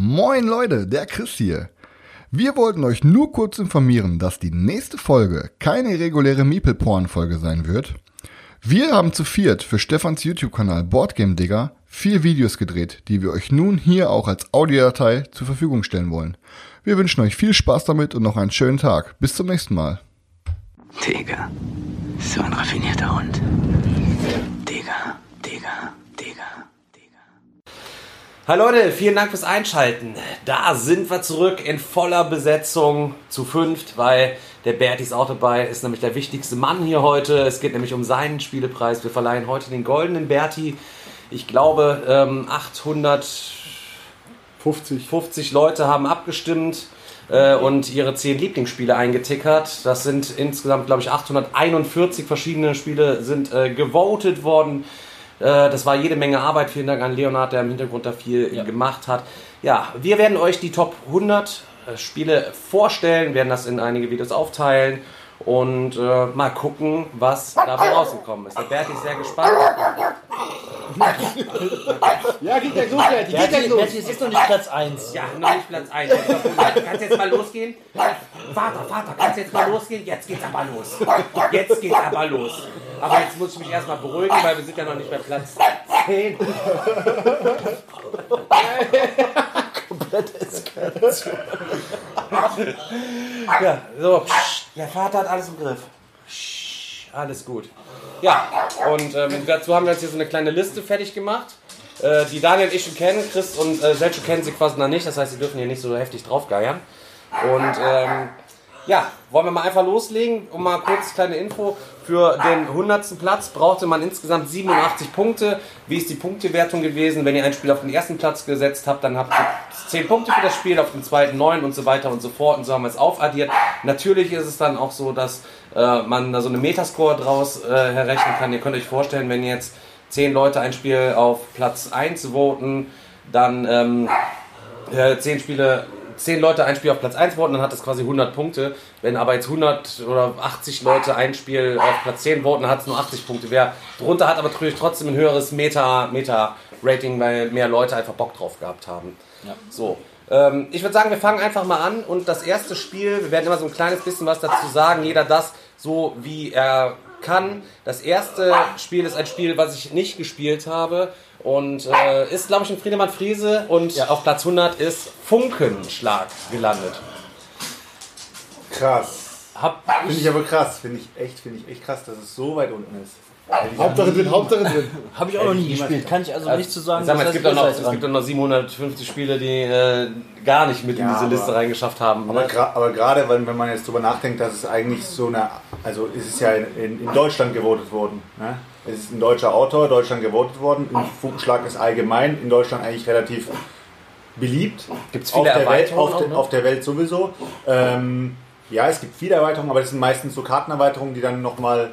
Moin Leute, der Chris hier. Wir wollten euch nur kurz informieren, dass die nächste Folge keine reguläre Meeple-Porn-Folge sein wird. Wir haben zu viert für Stefans YouTube-Kanal Boardgame Digger vier Videos gedreht, die wir euch nun hier auch als Audiodatei zur Verfügung stellen wollen. Wir wünschen euch viel Spaß damit und noch einen schönen Tag. Bis zum nächsten Mal. Digga, so ein raffinierter Hund. Digga, Digga, Digga. Hallo Leute, vielen Dank fürs Einschalten. Da sind wir zurück in voller Besetzung zu fünft, weil der Berti ist auch dabei, ist nämlich der wichtigste Mann hier heute. Es geht nämlich um seinen Spielepreis. Wir verleihen heute den goldenen Berti. Ich glaube, ähm, 850 50 Leute haben abgestimmt äh, und ihre 10 Lieblingsspiele eingetickert. Das sind insgesamt, glaube ich, 841 verschiedene Spiele sind äh, gewotet worden. Äh, das war jede Menge Arbeit. Vielen Dank an Leonard, der im Hintergrund da viel Ja. gemacht hat. Ja, wir werden euch die Top 100 äh, Spiele vorstellen, werden das in einige Videos aufteilen und äh, mal gucken, was dabei rausgekommen ist. Der Berti ist sehr gespannt. Ja, geht gleich los, Berti, geht gleich los. Berti, es ist noch nicht Platz 1. Ja, noch nicht Platz 1. Kannst jetzt mal losgehen? Vater, Vater, kannst jetzt mal losgehen? Jetzt geht's aber los. Jetzt geht's aber los. Aber jetzt muss ich mich erstmal beruhigen, weil wir sind ja noch nicht bei Platz 10. Ja, so. psch, Der Vater hat alles im Griff. Alles gut. Ja, und ähm, dazu haben wir jetzt hier so eine kleine Liste fertig gemacht. Äh, die Daniel und ich schon kennen, Chris und äh, Selchuk kennen sie quasi noch nicht, das heißt, sie dürfen hier nicht so heftig draufgeiern. Und ähm, ja, wollen wir mal einfach loslegen, um mal kurz kleine Info. Für den 100. Platz brauchte man insgesamt 87 Punkte. Wie ist die Punktewertung gewesen? Wenn ihr ein Spiel auf den ersten Platz gesetzt habt, dann habt ihr 10 Punkte für das Spiel, auf den zweiten 9 und so weiter und so fort. Und so haben wir es aufaddiert. Natürlich ist es dann auch so, dass äh, man da so eine Metascore draus äh, herrechnen kann. Ihr könnt euch vorstellen, wenn jetzt 10 Leute ein Spiel auf Platz 1 voten, dann ähm, äh, 10 Spiele, 10 Leute ein Spiel auf Platz 1 voten, dann hat das quasi 100 Punkte. Wenn aber jetzt 100 oder 80 Leute ein Spiel auf Platz 10 voten, dann hat es nur 80 Punkte. Wer drunter hat aber natürlich trotzdem ein höheres Meta, Meta-Rating, weil mehr Leute einfach Bock drauf gehabt haben. So. Ähm, ich würde sagen, wir fangen einfach mal an und das erste Spiel, wir werden immer so ein kleines bisschen was dazu sagen, jeder das so wie er kann. Das erste Spiel ist ein Spiel, was ich nicht gespielt habe und äh, ist, glaube ich, in Friedemann Friese und auf Platz 100 ist Funkenschlag gelandet. Krass. Hab Finde ich aber krass. Finde ich echt, finde ich echt krass, dass es so weit unten ist. Hauptsache drin, Hauptsache drin. Habe ich auch noch nie gespielt. Kann ich also nicht zu sagen, Sag mal, es gibt, doch noch, es ist gibt noch 750 Spiele, die äh, gar nicht mit in diese aber- Liste reingeschafft haben. Aber, Ne? aber gerade, wenn, wenn man jetzt drüber nachdenkt, dass es eigentlich so eine, also es ist ja in, in, in Deutschland gewotet worden. Ne? Es ist ein deutscher Autor, Deutschland gewotet worden. Und Funkenschlag ist allgemein in Deutschland eigentlich relativ beliebt. Gibt's auf viele der Welt, Erweiterungen auf, auch, der, ne? auf der Welt sowieso. Ähm, ja, es gibt viele Erweiterungen, aber das sind meistens so Kartenerweiterungen, die dann nochmal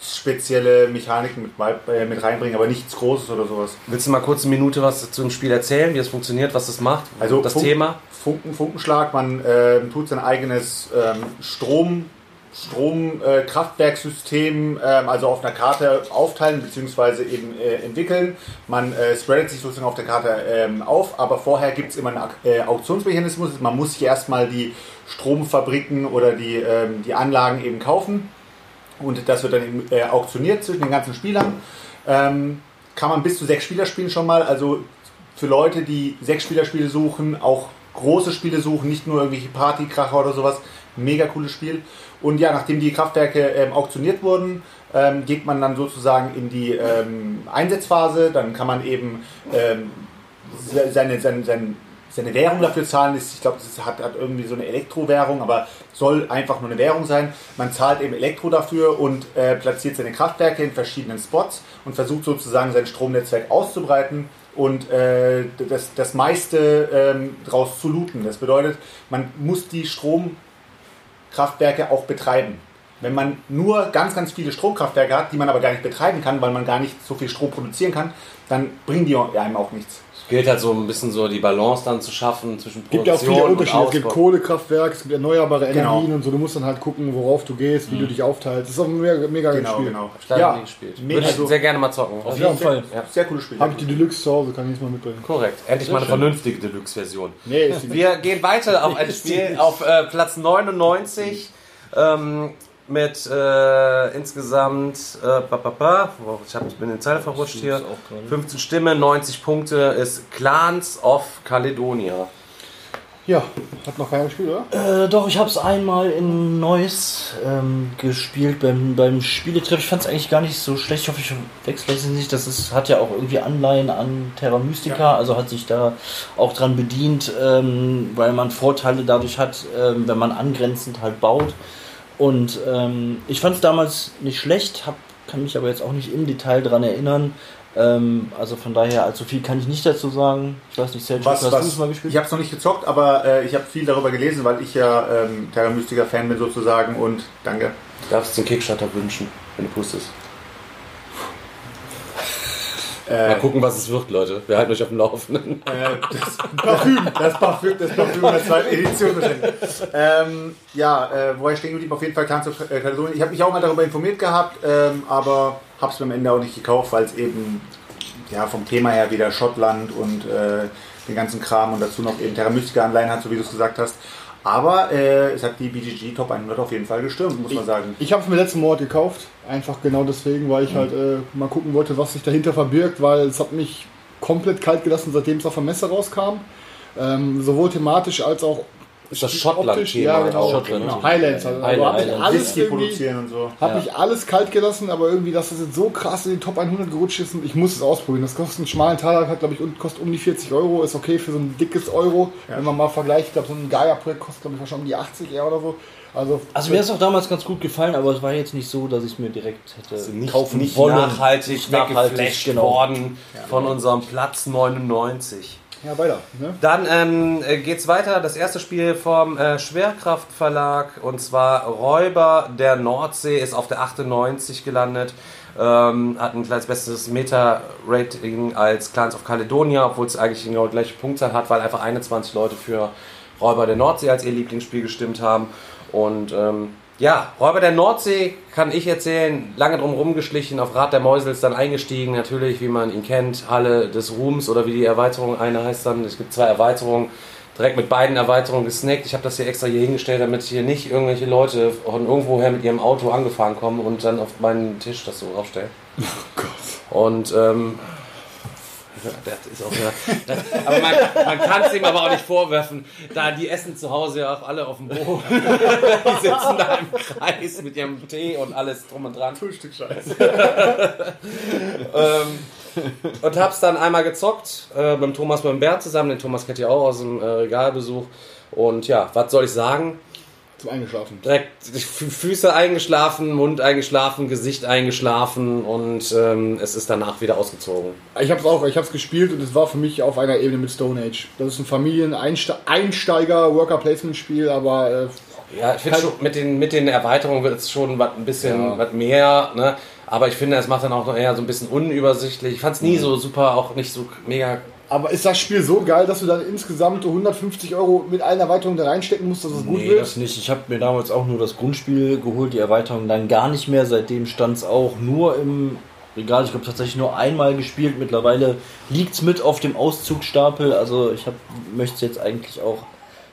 spezielle Mechaniken mit, äh, mit reinbringen, aber nichts Großes oder sowas. Willst du mal kurz eine Minute was zu dem Spiel erzählen, wie es funktioniert, was es macht? Also das Funk- Thema? Funken, Funkenschlag, man ähm, tut sein eigenes ähm, Strom, Stromkraftwerkssystem, äh, ähm, also auf einer Karte aufteilen bzw. eben äh, entwickeln. Man äh, spreadet sich sozusagen auf der Karte ähm, auf, aber vorher gibt es immer einen äh, Auktionsmechanismus. Man muss sich erstmal die Stromfabriken oder die, ähm, die Anlagen eben kaufen. Und das wird dann eben, äh, auktioniert zwischen den ganzen Spielern. Ähm, kann man bis zu sechs Spieler spielen schon mal. Also für Leute, die sechs Spielerspiele suchen, auch große Spiele suchen, nicht nur irgendwelche Partykracher oder sowas. Mega cooles Spiel. Und ja, nachdem die Kraftwerke ähm, auktioniert wurden, ähm, geht man dann sozusagen in die ähm, Einsetzphase. Dann kann man eben ähm, se- seine, seine, seine, seine Währung dafür zahlen. Das- Ich glaube, das hat, hat irgendwie so eine Elektrowährung, aber soll einfach nur eine Währung sein. Man zahlt eben Elektro dafür und äh, platziert seine Kraftwerke in verschiedenen Spots und versucht sozusagen sein Stromnetzwerk auszubreiten und äh, das, das meiste ähm, draus zu looten. Das bedeutet, man muss die Stromkraftwerke auch betreiben. wenn man nur ganz, ganz viele Stromkraftwerke hat, die man aber gar nicht betreiben kann, weil man gar nicht so viel Strom produzieren kann, dann bringen die einem auch nichts. Gilt halt so ein bisschen so die Balance dann zu schaffen zwischen Es gibt ja auch Produktion viele und Unterschiede. Es gibt. Kohlekraftwerke, es gibt erneuerbare Genau. Energien und so. Du musst dann halt gucken, worauf du gehst, wie du dich aufteilst. Das ist auch ein mega, mega geiles Genau, Spiel. genau. Leider Ja, gespielt. Würde ich sehr gerne mal zocken. Auf jeden Fall. Ja. Sehr cooles Spiel. Habe ich die Deluxe zu Hause, kann ich jetzt mal mitbringen. Korrekt. Endlich mal eine vernünftige Deluxe-Version. Nee, Wir gehen weiter auf ein Spiel auf äh, Platz 99 ähm, mit äh, insgesamt äh, ba, ba, ba, ich hab, bin in den Zeile verrutscht hier. 15 Stimmen, 90 Punkte ist Clans of Caledonia. Ja, hat noch keiner gespielt, oder? Äh, doch, ich habe es einmal in Neuss ähm, gespielt beim, beim Spieletreff. Ich fand es eigentlich gar nicht so schlecht. Ich hoffe, ich wechsle es nicht. Das ist, hat ja auch irgendwie Anleihen an Terra Mystica, also hat sich da auch dran bedient, ähm, weil man Vorteile dadurch hat, ähm, wenn man angrenzend halt baut. Und ähm, ich fand es damals nicht schlecht, hab, kann mich aber jetzt auch nicht im Detail dran erinnern. Ähm, also von daher, allzu viel kann ich nicht dazu sagen. Ich weiß nicht, Sergio, Was, hast du es mal gespielt? ich habe es noch nicht gezockt, aber äh, ich habe viel darüber gelesen, weil ich ja ähm, Terra Mystica Fan bin sozusagen und danke. Darfst du den Kickstarter wünschen, wenn du pustest? Äh, Mal gucken, was es wird, Leute. Wir halten euch auf dem Laufenden. Äh, das Parfüm, das Parfüm, das Parfüm der zweiten Edition. Ähm, ja, äh, wo ich stehen geblieben, auf jeden Fall of äh. Ich habe mich auch mal darüber informiert gehabt, ähm, aber habe es mir am Ende auch nicht gekauft, weil es eben ja, vom Thema her wieder Schottland und äh, den ganzen Kram und dazu noch eben Terra Mystica Anleihen hat, so wie du es gesagt hast. Aber äh, es hat die BGG Top 100 auf jeden Fall gestürmt, muss man sagen. Ich habe es mir letzten Monat gekauft. Einfach genau deswegen, weil ich halt äh, mal gucken wollte, was sich dahinter verbirgt, weil es hat mich komplett kalt gelassen, seitdem es auf der Messe rauskam. Ähm, sowohl thematisch als auch Ist das. Schottland-Thema Ja, genau. Schottland. Genau. Highlands. Also, Highland- also hab ich alles Whisky produzieren und so. Hat mich alles kalt gelassen, aber irgendwie, dass das jetzt so krass in die Top 100 gerutscht ist, und ich muss es ausprobieren. Das kostet einen schmalen Taler, hat glaube ich, und kostet um die 40 Euro, ist okay für so ein dickes Euro. Wenn man mal vergleicht, ich glaube, so ein Gaia-Projekt kostet glaube ich wahrscheinlich um die 80 eher oder so. Also, Also mir ist auch damals ganz gut gefallen, aber es war jetzt nicht so, dass ich es mir direkt hätte Also nicht, kaufen nicht wollen. nachhaltig Nicht nachhaltig, weggeflasht genau. worden von unserem Platz 99. ja, weiter. Ne? Dann ähm, äh, geht's weiter. Das erste Spiel vom äh, Schwerkraftverlag und zwar Räuber der Nordsee ist auf der 98 gelandet. Ähm, hat ein kleines bestes Meta-Rating als Clans of Caledonia, obwohl es eigentlich genau die gleiche Punktzahl hat, weil einfach 21 Leute für Räuber der Nordsee als ihr Lieblingsspiel gestimmt haben. Und ähm, ja, Räuber der Nordsee kann ich erzählen, lange drum rumgeschlichen, auf Rat der Mäusels dann eingestiegen, natürlich, wie man ihn kennt, Halle des Ruhms oder wie die Erweiterung eine heißt dann, es gibt zwei Erweiterungen, direkt mit beiden Erweiterungen gesnackt. Ich habe das hier extra hier hingestellt, damit hier nicht irgendwelche Leute von irgendwoher mit ihrem Auto angefahren kommen und dann auf meinen Tisch das so aufstellen. Oh Gott. Und ähm, das ist auch das, aber man, man kann es ihm aber auch nicht vorwerfen, da die essen zu Hause ja auch alle auf dem Boden. die sitzen da im Kreis mit ihrem Tee und alles drum und dran. Frühstück Scheiße. ähm, und hab's dann einmal gezockt äh, beim Thomas beim Bert zusammen. Den Thomas kennt ihr auch aus dem äh, Regalbesuch. Und ja, was soll ich sagen? Zum Eingeschlafen. Direkt Füße eingeschlafen, Mund eingeschlafen, Gesicht eingeschlafen und ähm, es ist danach wieder ausgezogen. Ich habe es auch, ich habe es gespielt und es war für mich auf einer Ebene mit Stone Age. Das ist ein Familien-Einsteiger-Worker-Placement-Spiel, aber äh, Ja, ich finde mit den, mit den Erweiterungen wird es schon was, ein bisschen Ja. was mehr, ne? Aber ich finde, es macht dann auch noch eher so ein bisschen unübersichtlich. Ich fand es nie Mhm. so super, auch nicht so mega. Aber ist das Spiel so geil, dass du dann insgesamt 150 Euro mit allen Erweiterungen da reinstecken musst, dass es gut Nee, wird? das nicht. Ich habe mir damals auch nur das Grundspiel geholt, die Erweiterung dann gar nicht mehr. Seitdem stand es auch nur im Regal. Ich glaube tatsächlich nur einmal gespielt. Mittlerweile liegt es mit auf dem Auszugsstapel. Also ich möchte es jetzt eigentlich auch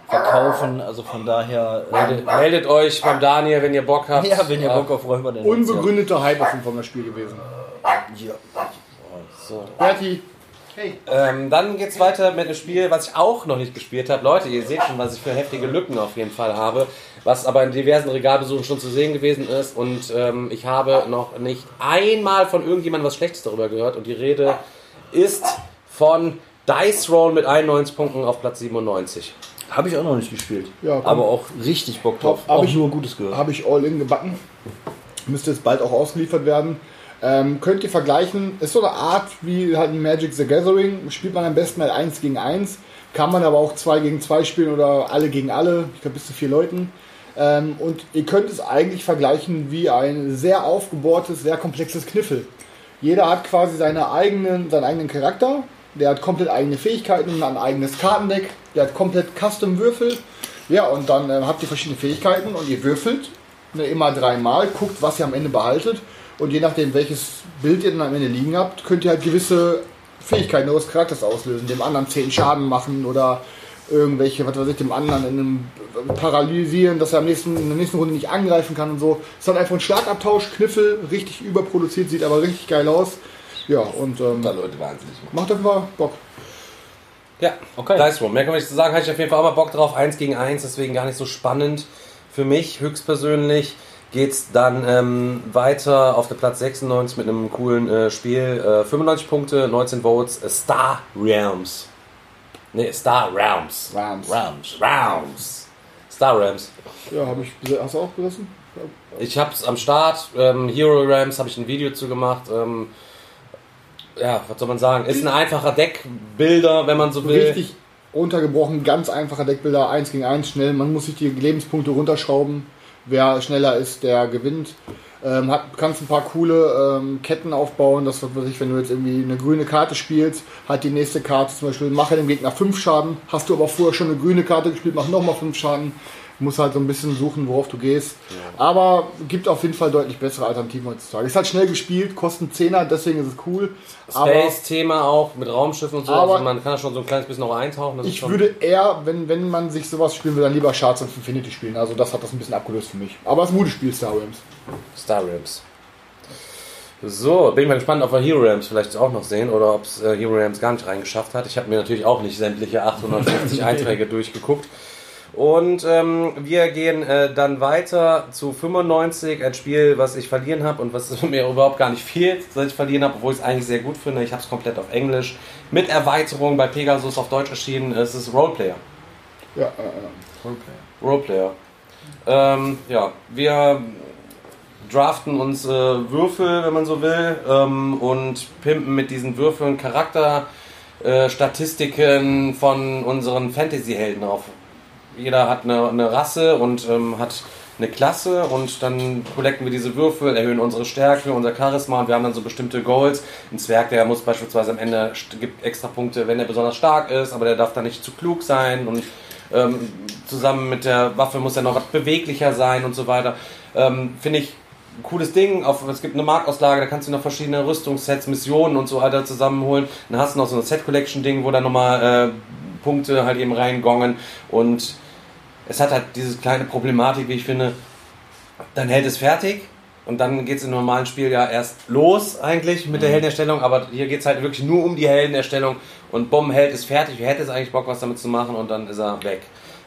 verkaufen. Also von daher. Meldet, meldet euch beim Daniel, wenn ihr Bock habt. Äh, ja, wenn ihr Bock auf Räuber denn Unbegründeter Hype auf jeden Fall das Spiel gewesen. Ja. So. Berti, Ähm, dann geht's weiter mit einem Spiel, was ich auch noch nicht gespielt habe. Leute, ihr seht schon, was ich für heftige Lücken auf jeden Fall habe, was aber in diversen Regalbesuchen schon zu sehen gewesen ist. Und ähm, ich habe noch nicht einmal von irgendjemandem was Schlechtes darüber gehört. Und die Rede ist von Dice Roll mit 91 Punkten auf Platz 97. Habe ich auch noch nicht gespielt. Ja, komm. aber auch richtig Bock drauf. Hab auch ich- nur Gutes gehört. habe ich All-In gebacken. Müsste jetzt bald auch ausgeliefert werden. Ähm, könnt ihr vergleichen, ist so eine Art wie halt ein Magic the Gathering. Spielt man am besten halt 1 gegen 1. Kann man aber auch 2 gegen 2 spielen oder alle gegen alle. Ich glaube bis zu vier Leuten. Ähm, und ihr könnt es eigentlich vergleichen wie ein sehr aufgebohrtes, sehr komplexes Kniffel. Jeder hat quasi seine eigenen, seinen eigenen Charakter. Der hat komplett eigene Fähigkeiten, ein eigenes Kartendeck. Der hat komplett Custom-Würfel. Ja, und dann äh, habt ihr verschiedene Fähigkeiten und ihr würfelt ne, immer dreimal, guckt, was ihr am Ende behaltet. Und je nachdem, welches Bild ihr dann am Ende liegen habt, könnt ihr halt gewisse Fähigkeiten eures Charakters auslösen. Dem anderen 10 Schaden machen oder irgendwelche, was weiß ich, dem anderen in einem paralysieren, dass er am nächsten, in der nächsten Runde nicht angreifen kann und so. Es ist halt einfach ein Schlagabtausch, Kniffel, richtig überproduziert, sieht aber richtig geil aus. Ja, und ähm, Da Leute wahnsinnig. macht Fall Bock. Ja, Okay. Dice Room. Mehr kann man nicht zu sagen. Hatte ich auf jeden Fall auch mal Bock drauf. Eins gegen eins, deswegen gar nicht so spannend. Für mich höchstpersönlich geht's dann ähm, weiter auf der Platz 96 mit einem coolen äh, Spiel. Äh, 95 Punkte, 19 Votes. Äh, Star Realms. Ne, Star Realms. Rams. Realms. Realms. Star Realms. Ja, habe ich. Hast du auch gerissen? Ich hab's am Start. Ähm, Hero Realms habe ich ein Video zu gemacht. Ähm, ja, was soll man sagen? Ist ein einfacher Deckbilder, wenn man so will. Richtig runtergebrochen, ganz einfacher Deckbilder, 1 gegen 1, schnell. Man muss sich die Lebenspunkte runterschrauben. Wer schneller ist, der gewinnt. Ähm, hat, kannst ein paar coole ähm, Ketten aufbauen, das was ich, wenn du jetzt irgendwie eine grüne Karte spielst, hat die nächste Karte zum Beispiel, mache dem Gegner 5 Schaden, hast du aber vorher schon eine grüne Karte gespielt, mach nochmal 5 Schaden. Muss halt so ein bisschen suchen, worauf du gehst. Aber gibt auf jeden Fall deutlich bessere Alternativen heutzutage. Ist halt schnell gespielt, kostet 10er, deswegen ist es cool. Aber Space-Thema auch mit Raumschiffen und so. Aber- also man kann da schon so ein kleines bisschen noch eintauchen. Ich würde eher, wenn, wenn man sich sowas spielen will, dann lieber Shards of Infinity spielen. Also das hat das ein bisschen abgelöst für mich. Aber es ist ein gutes Spiel, Star Realms. Star Realms. So, bin ich mal gespannt, ob wir Hero Realms vielleicht auch noch sehen oder ob es äh, Hero Realms gar nicht reingeschafft hat. Ich habe mir natürlich auch nicht sämtliche 850 Einträge durchgeguckt. Und ähm, wir gehen äh, dann weiter zu 95, ein Spiel, was ich verlieren habe und was mir überhaupt gar nicht fehlt, dass ich verlieren habe, obwohl ich es eigentlich sehr gut finde. Ich habe es komplett auf Englisch mit Erweiterung bei Pegasus auf Deutsch erschienen. Es ist Roleplayer. Ja, äh, Roleplayer. Ähm, ja, wir draften uns äh, Würfel, wenn man so will, ähm, und pimpen mit diesen Würfeln Charakter, äh, Statistiken von unseren Fantasy-Helden auf. Jeder hat eine, eine Rasse und ähm, hat eine Klasse und dann collecten wir diese Würfel, erhöhen unsere Stärke, unser Charisma und wir haben dann so bestimmte Goals. Ein Zwerg, der muss beispielsweise am Ende gibt extra Punkte, wenn er besonders stark ist, aber der darf dann nicht zu klug sein und ähm, zusammen mit der Waffe muss er noch beweglicher sein und so weiter. Ähm, Finde ich ein cooles Ding. Auf, es gibt eine Marktauslage, da kannst du noch verschiedene Rüstungssets, Missionen und so weiter zusammenholen. Dann hast du noch so ein Set-Collection-Ding, wo dann nochmal äh, Punkte halt eben reingongen und es hat halt diese kleine Problematik, wie ich finde, dann hält es fertig und dann geht es im normalen Spiel ja erst los eigentlich mit der Heldenerstellung, aber hier geht es halt wirklich nur um die Heldenerstellung und bumm, Held ist fertig, wer hätte es eigentlich Bock, was damit zu machen und dann ist er weg.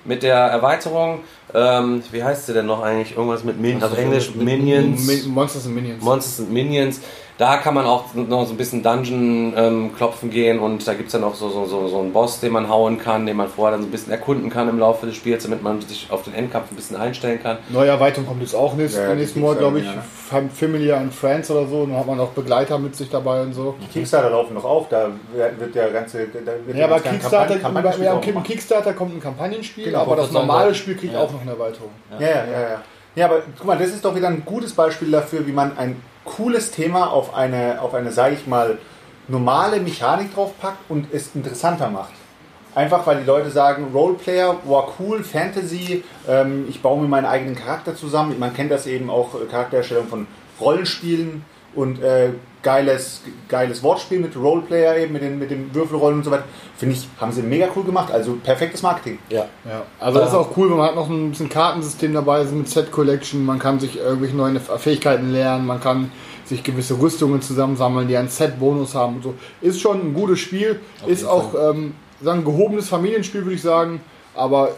Mit der Erweiterung, ähm, wie heißt sie denn noch eigentlich? Irgendwas mit Min auf Englisch, Minions. Min Monsters and Minions. Monsters and Minions. Da kann man auch noch so ein bisschen Dungeon ähm, klopfen gehen und da gibt es dann auch so, so, so, so einen Boss, den man hauen kann, den man vorher dann so ein bisschen erkunden kann im Laufe des Spiels, damit man sich auf den Endkampf ein bisschen einstellen kann. Neue Erweiterung kommt jetzt auch nächstes, Ja, nächsten Monat, glaube ich. gibt's Fam- Familiar and Friends oder so. Dann hat man auch Begleiter mit sich dabei und so. Die Kickstarter laufen noch auf, da wird der ganze. Da wird Ja, aber Kickstarter, Kampagnen- Kampagnenspiel ja, gemacht. Kickstarter kommt ein Kampagnenspiel, Genau, aber das normale ja. Spiel kriegt Ja. auch noch eine Erweiterung. Ja, ja, ja, ja. Ja, aber guck mal, das ist doch wieder ein gutes Beispiel dafür, wie man ein cooles Thema auf eine, auf eine, sage ich mal, normale Mechanik draufpackt und es interessanter macht. Einfach weil die Leute sagen, Roleplayer, wow, cool, Fantasy, ähm, ich baue mir meinen eigenen Charakter zusammen. Man kennt das eben auch, äh, Charaktererstellung von Rollenspielen und äh, geiles, geiles Wortspiel mit Roleplayer eben, mit den, mit den Würfelrollen und so weiter. Finde ich, haben sie mega cool gemacht. Also perfektes Marketing. Ja. Ja, also das ist auch cool, wenn man hat noch ein bisschen Kartensystem dabei, ist mit Set Collection, man kann sich irgendwelche neuen Fähigkeiten lernen, man kann sich gewisse Rüstungen zusammensammeln, die einen Set-Bonus haben und so. Ist schon ein gutes Spiel, ist jeden auch ähm, sagen, gehobenes Familienspiel, würde ich sagen, aber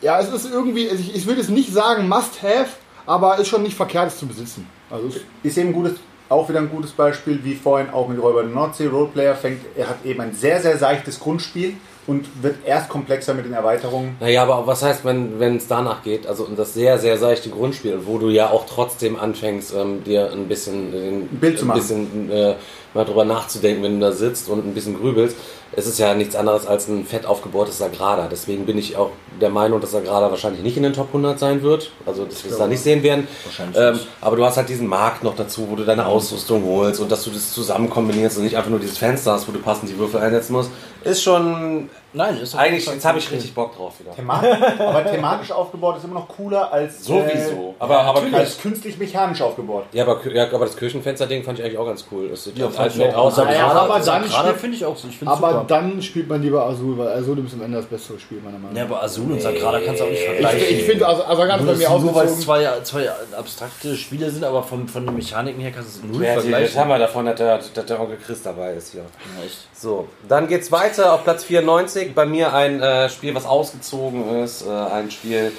ja, es ist irgendwie, ich, ich würde es nicht sagen Must-Have, aber ist schon nicht verkehrt, es zu besitzen. Also es, ist eben ein gutes, auch wieder ein gutes Beispiel, wie vorhin auch mit Räuber der Nordsee. Roleplayer fängt, er hat eben ein sehr, sehr seichtes Grundspiel und wird erst komplexer mit den Erweiterungen. Naja, aber was heißt, wenn es danach geht? Also und das sehr, sehr seichte Grundspiel, wo du ja auch trotzdem anfängst, ähm, dir ein bisschen, ein Bild zu machen. bisschen äh, mal drüber nachzudenken, wenn du da sitzt und ein bisschen grübelst. Es ist ja nichts anderes als ein fett aufgebohrtes Sagrada. Deswegen bin ich auch der Meinung, dass Sagrada wahrscheinlich nicht in den Top 100 sein wird. Also, dass wir es da nicht sehen werden. Wahrscheinlich Ähm, aber du hast halt diesen Markt noch dazu, wo du deine Ausrüstung holst und dass du das zusammen kombinierst und nicht einfach nur dieses Fenster hast, wo du passend die Würfel einsetzen musst. Ist schon. Nein, ist Eigentlich, jetzt habe ich richtig Bock drauf wieder. Thematisch, aber thematisch aufgebaut ist immer noch cooler als, Sowieso. Äh, Aber- aber- als künstlich mechanisch aufgebaut. Ja, aber, ja, aber das Kirchenfenster-Ding fand ich eigentlich auch ganz cool. Das sieht Ja, halt ich nett auch. aus. Sagrada- Ja, aber dann Sagrada spielt- finde ich auch so. Ich finde Aber super. dann spielt man lieber Azul, weil Azul ist am Ende das bessere Spiel, meiner Meinung Ja, nach. aber Azul und Sagrada kannst du auch nicht Ich, vergleichen. ich finde, also, also ganz bei Nur, mir nur weil es zwei, zwei abstrakte Spiele sind, aber von, von den Mechaniken her kannst du es null Ja, vergleichen. haben wir davon, dass der, dass der Onkel Chris dabei ist hier. Ja, echt. So, dann geht's weiter auf Platz 94. Bei mir ein äh, Spiel, was ausgezogen ist. Äh, ein Spiel,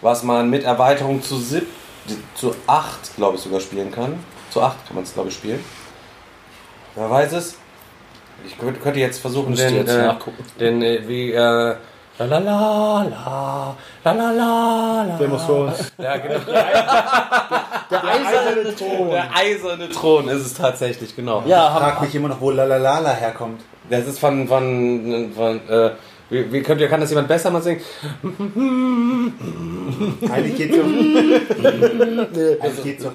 was man mit Erweiterung zu, sieb, zu 8, glaube ich, sogar spielen kann. Zu 8 kann man es, glaube ich, spielen. Wer weiß es? Ich könnte, könnte jetzt versuchen, den, jetzt äh, den äh, wie, äh, la la la la, la la la la. Game of Thrones. Ja, genau. Der eiserne Thron. Der eiserne Thron ist es tatsächlich, genau. Ja, Frag hab, mich immer noch, wo Lalalala herkommt. Das ist von, von, von äh, wie, wie könnt ihr, kann das jemand besser mal singen? Eigentlich geht's um. Eigentlich geht's doch.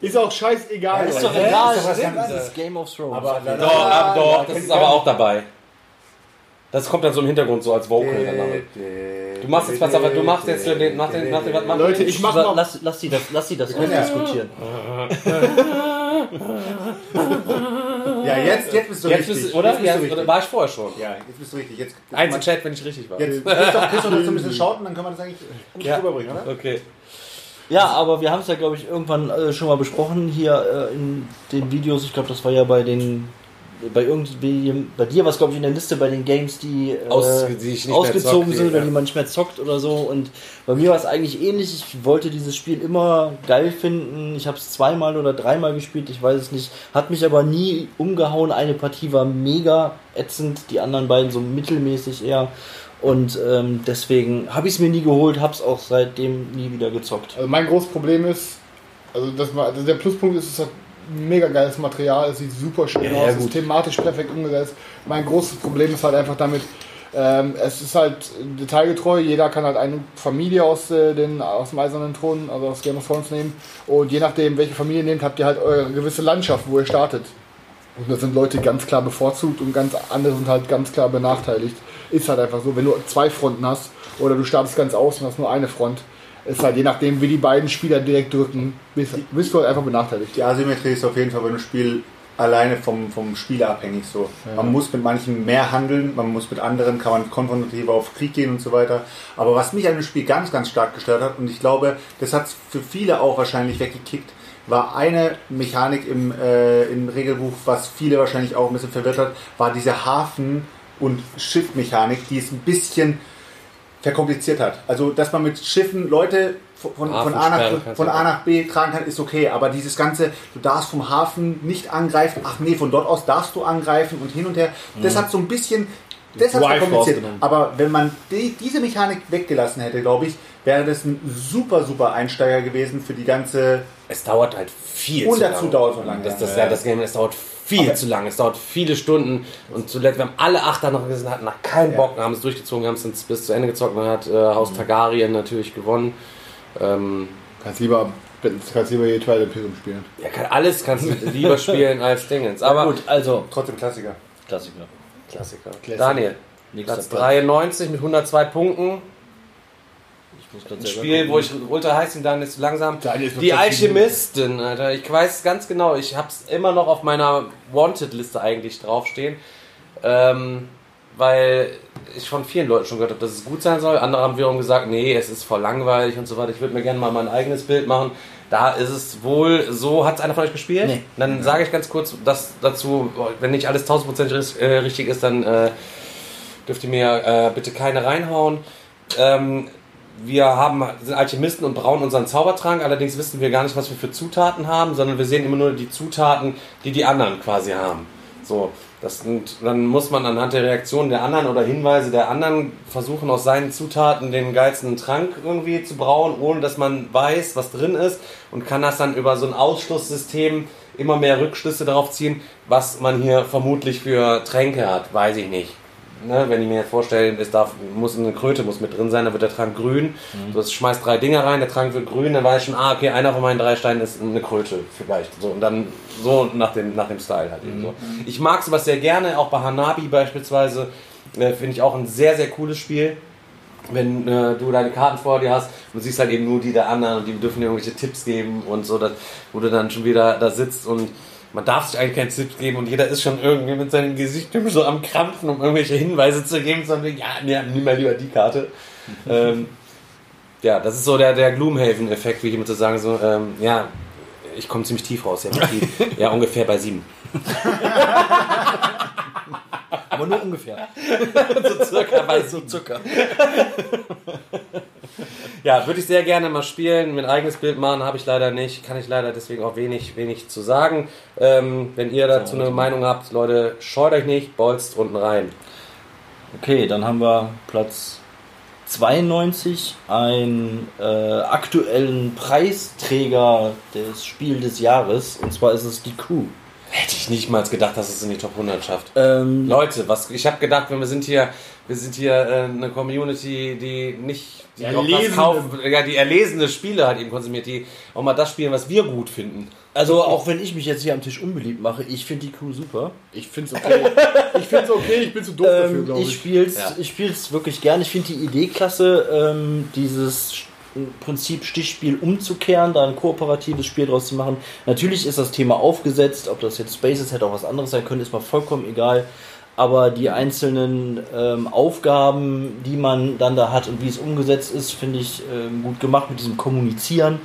Ist auch scheißegal. ist doch egal. das ist Game of Thrones. Aber Doch, doch, das ist aber auch dabei. Das kommt dann so im Hintergrund so als Vocal dann damit. Du machst jetzt was, aber du machst jetzt den, mach den, mach den, was machst Leute, ich mach mal. lass, lass die das, lass die das diskutieren. Ja, jetzt, jetzt bist du Jetzt richtig. bist du, oder? Jetzt bist Ja, du richtig. war ich vorher schon? Ja, jetzt bist du richtig. Jetzt, Eins im Chat, wenn ich richtig war. Jetzt Christoph, Christoph noch so ein bisschen schauten, dann können wir das eigentlich gut Ja. rüberbringen, oder? Okay. Ja, aber wir haben es ja, glaube ich, irgendwann äh, schon mal besprochen hier äh, in den Videos. Ich glaube, das war ja bei den bei irgendwie bei dir war es glaube ich in der Liste bei den Games, die, äh, Aus- die ich nicht mehr ausgezogen sind oder ja. die man nicht mehr zockt oder so. Und bei mir war es eigentlich ähnlich. Ich wollte dieses Spiel immer geil finden. Ich habe es zweimal oder dreimal gespielt, ich weiß es nicht. Hat mich aber nie umgehauen. Eine Partie war mega ätzend, die anderen beiden so mittelmäßig eher. Und ähm, deswegen habe ich es mir nie geholt, habe es auch seitdem nie wieder gezockt. Also mein großes Problem ist, also, das, war- also der Pluspunkt ist, es hat mega geiles Material, es sieht super schön Ja, aus, ja, es ist thematisch perfekt umgesetzt. Mein großes Problem ist halt einfach damit, ähm, es ist halt detailgetreu, jeder kann halt eine Familie aus, äh, den, aus dem Eisernen Thron, also aus Game of Thrones nehmen und je nachdem, welche Familie ihr nehmt, habt ihr halt eure gewisse Landschaft, wo ihr startet. Und da sind Leute ganz klar bevorzugt und ganz andere sind halt ganz klar benachteiligt. Ist halt einfach so, wenn du zwei Fronten hast oder du startest ganz außen und hast nur eine Front, ist halt je nachdem, wie die beiden Spieler direkt drücken, bist, bist du halt einfach benachteiligt. Die Asymmetrie ist auf jeden Fall bei einem Spiel alleine vom, vom Spieler abhängig so. Man muss mit manchen mehr handeln, man muss mit anderen, kann man konfrontativer auf Krieg gehen und so weiter. Aber was mich an dem Spiel ganz, ganz stark gestört hat, und ich glaube, das hat für viele auch wahrscheinlich weggekickt, war eine Mechanik im, äh, im Regelbuch, was viele wahrscheinlich auch ein bisschen verwirrt hat, war diese Hafen- und Schiffmechanik, die es ein bisschen verkompliziert hat. Also, dass man mit Schiffen Leute von, von, A, nach, von A nach B tragen kann, ist okay. Aber dieses Ganze, du darfst vom Hafen nicht angreifen. Ach nee, von dort aus darfst du angreifen und hin und her. Das hat so ein bisschen. Das hat verkompliziert. Aber wenn man die, diese Mechanik weggelassen hätte, glaube ich, wäre das ein super, super Einsteiger gewesen für die ganze. Es dauert halt viel Und zu dazu dauert es noch lange, Das, das, ja, das Game, es dauert viel Aber- zu lange. Es dauert viele Stunden. Und zuletzt, wir haben alle acht da noch gesessen, hatten nach keinen Bock, haben es durchgezogen, haben es bis zu Ende gezockt. Man hat äh, Haus Targaryen natürlich gewonnen. Ähm, Kannst lieber, kannst lieber hier Twilight Imperium spielen. ja, kann, alles kannst du lieber spielen als Dingens. Aber gut, also Trotzdem Klassiker. Klassiker. Klassiker. Klassiker. Daniel, Nächster Platz 93 mit 102 Punkten. Ein Spiel, gucken. wo ich ultra heiß bin, dann ist langsam. Ist Die Platz Alchemisten, Alter. Ich weiß ganz genau, ich hab's immer noch auf meiner Wanted-Liste eigentlich draufstehen. Ähm, weil ich von vielen Leuten schon gehört habe, dass es gut sein soll. Andere haben wiederum gesagt, nee, es ist voll langweilig und so weiter. Ich würde mir gerne mal mein eigenes Bild machen. Da ist es wohl so. Hat es einer von euch gespielt? Nee. Dann sage ich ganz kurz dass dazu, wenn nicht alles tausendprozentig äh, richtig ist, dann äh, dürft ihr mir äh, bitte keine reinhauen. Ähm, wir haben, sind Alchemisten und brauen unseren Zaubertrank, allerdings wissen wir gar nicht, was wir für Zutaten haben, sondern wir sehen immer nur die Zutaten, die die anderen quasi haben. So, Das sind, dann muss man anhand der Reaktion der anderen oder Hinweise der anderen versuchen, aus seinen Zutaten den geilsten Trank irgendwie zu brauen, ohne dass man weiß, was drin ist und kann das dann über so ein Ausschlusssystem immer mehr Rückschlüsse darauf ziehen, was man hier vermutlich für Tränke hat. Weiß ich nicht. Ne, wenn ich mir jetzt vorstelle, es darf, muss eine Kröte muss mit drin sein, dann wird der Trank grün. Du schmeißt drei Dinger rein, der Trank wird grün, dann weiß ich schon, ah, okay, einer von meinen drei Steinen ist eine Kröte vielleicht. So, und dann so nach dem, nach dem Style halt eben so. Ich mag sowas sehr gerne, auch bei Hanabi beispielsweise, äh, finde ich auch ein sehr, sehr cooles Spiel. Wenn äh, du deine Karten vor dir hast und siehst halt eben nur die der anderen und die dürfen dir irgendwelche Tipps geben und so, dass, wo du dann schon wieder da sitzt und man darf sich eigentlich keinen Tipp geben und jeder ist schon irgendwie mit seinem Gesicht immer so am Krampfen, um irgendwelche Hinweise zu geben, sondern ja, nee, nimm mal lieber die Karte. ähm, ja, das ist so der, der Gloomhaven-Effekt, wie ich immer zu sagen, so, ähm, ja, ich komme ziemlich tief raus, ja, tief. ja, ungefähr bei sieben. Aber nur ungefähr. so circa bei So Zucker. Ja, würde ich sehr gerne mal spielen. Mein eigenes Bild machen habe ich leider nicht. Kann ich leider deswegen auch wenig, wenig zu sagen. Ähm, wenn ihr dazu eine Meinung habt, Leute, scheut euch nicht, bolzt unten rein. Okay, dann haben wir Platz 92, einen äh, aktuellen Preisträger des Spiel des Jahres. Und zwar ist es die Crew. Hätte ich nicht mal gedacht, dass es in die Top 100 schafft. Ähm, Leute, was, ich habe gedacht, wir sind hier, wir sind hier äh, eine Community, die nicht die erlesene- kaufen, ja, die erlesene Spiele halt eben konsumiert, die auch mal das spielen, was wir gut finden. also auch wenn ich mich jetzt hier am Tisch unbeliebt mache, ich finde die Crew super. Ich find's okay. Ich find's okay, ich bin zu doof dafür, Ähm, glaube ich ich. spiel's, Ja. ich spiel's wirklich gern. Ich finde die Idee klasse, ähm, dieses Prinzip Stichspiel umzukehren, da ein kooperatives Spiel draus zu machen. Natürlich ist das Thema aufgesetzt, ob das jetzt Spaces hätte auch was anderes sein können, ist mir vollkommen egal. Aber die einzelnen ähm, Aufgaben, die man dann da hat und wie es umgesetzt ist, finde ich ähm, gut gemacht mit diesem Kommunizieren,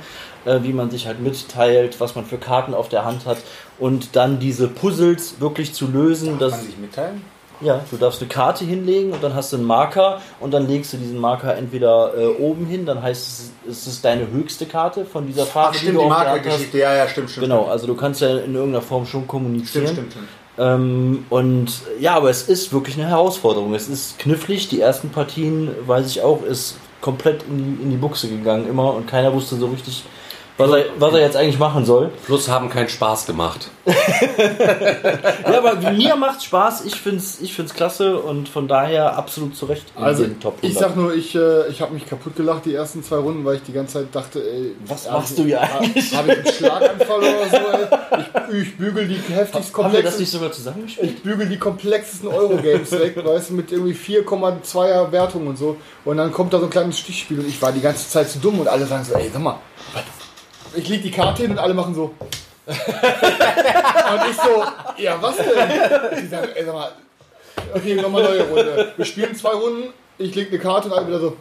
äh, wie man sich halt mitteilt, was man für Karten auf der Hand hat und dann diese Puzzles wirklich zu lösen. Kann dass, man sich mitteilen? ja, du darfst eine Karte hinlegen und dann hast du einen Marker und dann legst du diesen Marker entweder äh, oben hin, dann heißt es, es ist deine höchste Karte von dieser Farbe, Ach, stimmt, die hast. Marke-Geschichte. Ja, ja, stimmt, stimmt. Genau, also du kannst ja in irgendeiner Form schon kommunizieren. Stimmt, stimmt, stimmt. Ähm, und ja, aber es ist wirklich eine Herausforderung. Es ist knifflig. Die ersten Partien, weiß ich auch, ist komplett in die, in die Buchse gegangen immer und keiner wusste so richtig, was er, was er jetzt eigentlich machen soll. Plus haben keinen Spaß gemacht. Ja, aber mir macht's Spaß. Ich find's, ich find's klasse und von daher absolut zu Recht in Also, den Top ich 100. sag nur, ich, äh, ich habe mich kaputt gelacht die ersten zwei Runden, weil ich die ganze Zeit dachte, ey, Was hab machst ich- du hier eigentlich? Habe ich einen Schlaganfall oder so, ey? Ich, ich bügel die heftigst Haben wir das nicht sogar zusammengespielt? ich bügel die komplexesten Eurogames weg, weißt du, mit irgendwie 4,2er Wertung und so. Und dann kommt da so ein kleines Stichspiel und ich war die ganze Zeit zu dumm und alle sagen so, ey, sag mal, ich leg die Karte hin und alle machen so. und ich so, ja, was denn? Die sagen, ey, sag mal, okay, nochmal neue Runde. Wir spielen zwei Runden, ich leg eine Karte und alle wieder so.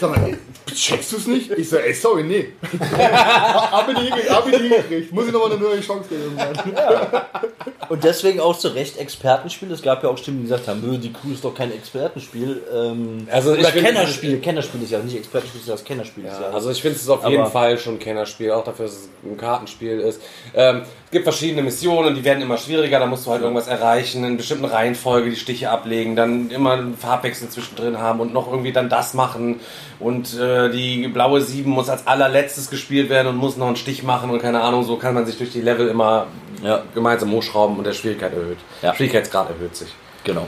Sag mal, checkst du es nicht? Ich so, ey, sorry, nee. hab ich nie, hab gekriegt. Muss ich nochmal eine neue Chance geben irgendwann. Und deswegen auch zu Recht Expertenspiel. Es gab ja auch Stimmen, die gesagt haben, "Nö, die Crew ist doch kein Expertenspiel. Ähm, Also ich oder find- Kennerspiel. Kennerspiel ist ja nicht Expertenspiel, ist ja das Kennerspiel. Ja, also ich finde es auf Aber- jeden Fall schon ein Kennerspiel, auch dafür, dass es ein Kartenspiel ist. Ähm, gibt verschiedene Missionen, die werden immer schwieriger, da musst du halt irgendwas erreichen, in bestimmten Reihenfolge die Stiche ablegen, dann immer einen Farbwechsel zwischendrin haben und noch irgendwie dann das machen. Und äh, die blaue 7 muss als allerletztes gespielt werden und muss noch einen Stich machen und keine Ahnung, so kann man sich durch die Level immer Ja. gemeinsam hochschrauben und der Schwierigkeit erhöht. Ja. Schwierigkeitsgrad erhöht sich. genau.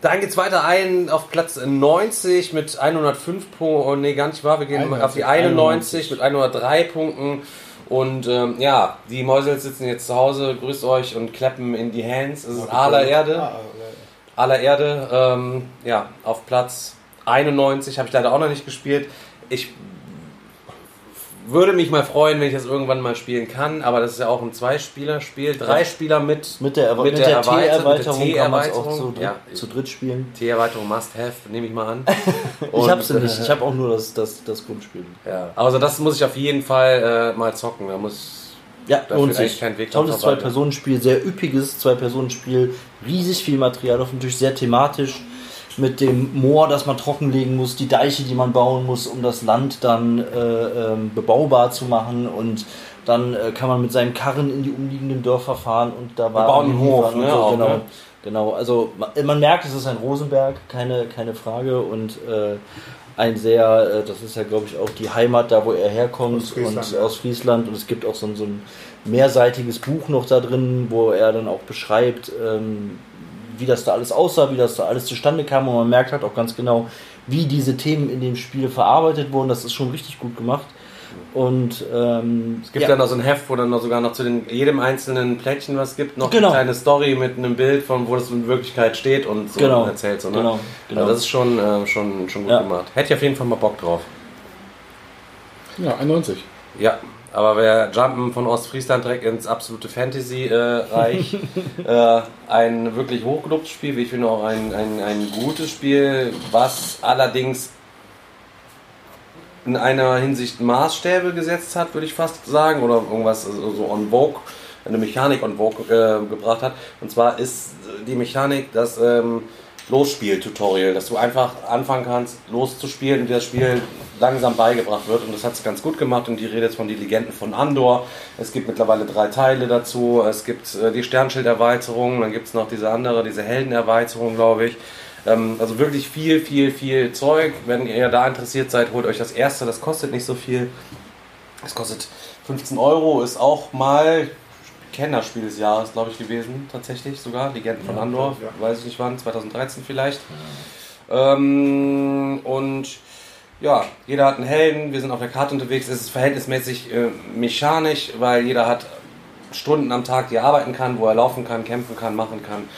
Dann geht's weiter ein auf Platz 90 mit 105 Punkten. Oh, nee, gar nicht wahr. Wir gehen auf die 91 mit 103 Punkten. Und ähm, ja, die Mäusel sitzen jetzt zu Hause, grüßt euch und klappen in die Hands. Es ist aller Erde. Aller Erde. Ähm, ja, auf Platz 91 habe ich leider auch noch nicht gespielt. Ich würde mich mal freuen, wenn ich das irgendwann mal spielen kann, aber das ist ja auch ein Zwei-Spieler-Spiel. Drei Spieler mit, Mit der, mit der der Erweiter- T-Erweiterung mit der kann man auch T-Erweiterung. zu dritt, Ja. zu dritt spielen. T-Erweiterung Must Have, nehme ich mal an. ich habe sie nicht. Ich habe auch nur das, das, das Grundspiel. Ja, also das muss ich auf jeden Fall äh, mal zocken. Da muss Ja, eigentlich sich. kein Weg dran Tolles vorbei. Zwei-Personen-Spiel, sehr üppiges Zwei-Personen-Spiel, riesig viel Material, auf natürlich sehr thematisch. Mit dem Moor, das man trockenlegen muss, die Deiche, die man bauen muss, um das Land dann äh, ähm, bebaubar zu machen und Dann äh, kann man mit seinem Karren in die umliegenden Dörfer fahren und da war bauen einen Hof, ne, auch, genau, ne? genau. Also man, man merkt, es ist ein Rosenberg, keine, keine Frage und äh, ein sehr, äh, das ist ja glaube ich auch die Heimat, da wo er herkommt Aus Friesland, und ja. aus Friesland und es gibt auch so ein, so ein mehrseitiges Buch noch da drin, wo er dann auch beschreibt, ähm, wie das da alles aussah, wie das da alles zustande kam und man merkt halt auch ganz genau, wie diese Themen in dem Spiel verarbeitet wurden. Das ist schon richtig gut gemacht. Und ähm, Es gibt ja. noch so ein Heft, wo dann noch sogar noch zu den, jedem einzelnen Plättchen was gibt, noch Genau. eine kleine Story mit einem Bild von wo das in Wirklichkeit steht und so Genau. erzählt. So, ne? Genau, genau. Also das ist schon, äh, schon, schon gut Ja. gemacht. Hätte ich auf jeden Fall mal Bock drauf. Ja, 91. Ja, aber wer Jumpen von Ostfriesland direkt ins absolute Fantasy-Reich, äh, ein wirklich hochgelobtes Spiel, wie ich finde auch ein, ein, ein gutes Spiel, was allerdings in einer Hinsicht Maßstäbe gesetzt hat, würde ich fast sagen, oder irgendwas so on Vogue, eine Mechanik on Vogue äh, gebracht hat. Und zwar ist die Mechanik das ähm, Losspiel-Tutorial, dass du einfach anfangen kannst, loszuspielen und dir das Spiel langsam beigebracht wird. Und das hat es ganz gut gemacht. Und die Rede jetzt von die Legenden von Andor. Es gibt mittlerweile drei Teile dazu. Es gibt äh, die Sternschilderweiterung, dann gibt es noch diese andere, diese Heldenerweiterung, glaube ich. Ähm, also wirklich viel, viel, viel Zeug. Wenn ihr da interessiert seid, holt euch das erste. Das kostet nicht so viel. Es kostet 15 Euro, ist auch mal Kennerspiel des Jahres, glaube ich, gewesen. Tatsächlich sogar. Legenden von Andor, ja. weiß ich nicht wann, 2013 vielleicht. Ähm, und ja, jeder hat einen Helden, wir sind auf der Karte unterwegs. Es ist verhältnismäßig äh, mechanisch, weil jeder hat Stunden am Tag, die er arbeiten kann, wo er laufen kann, kämpfen kann, machen kann.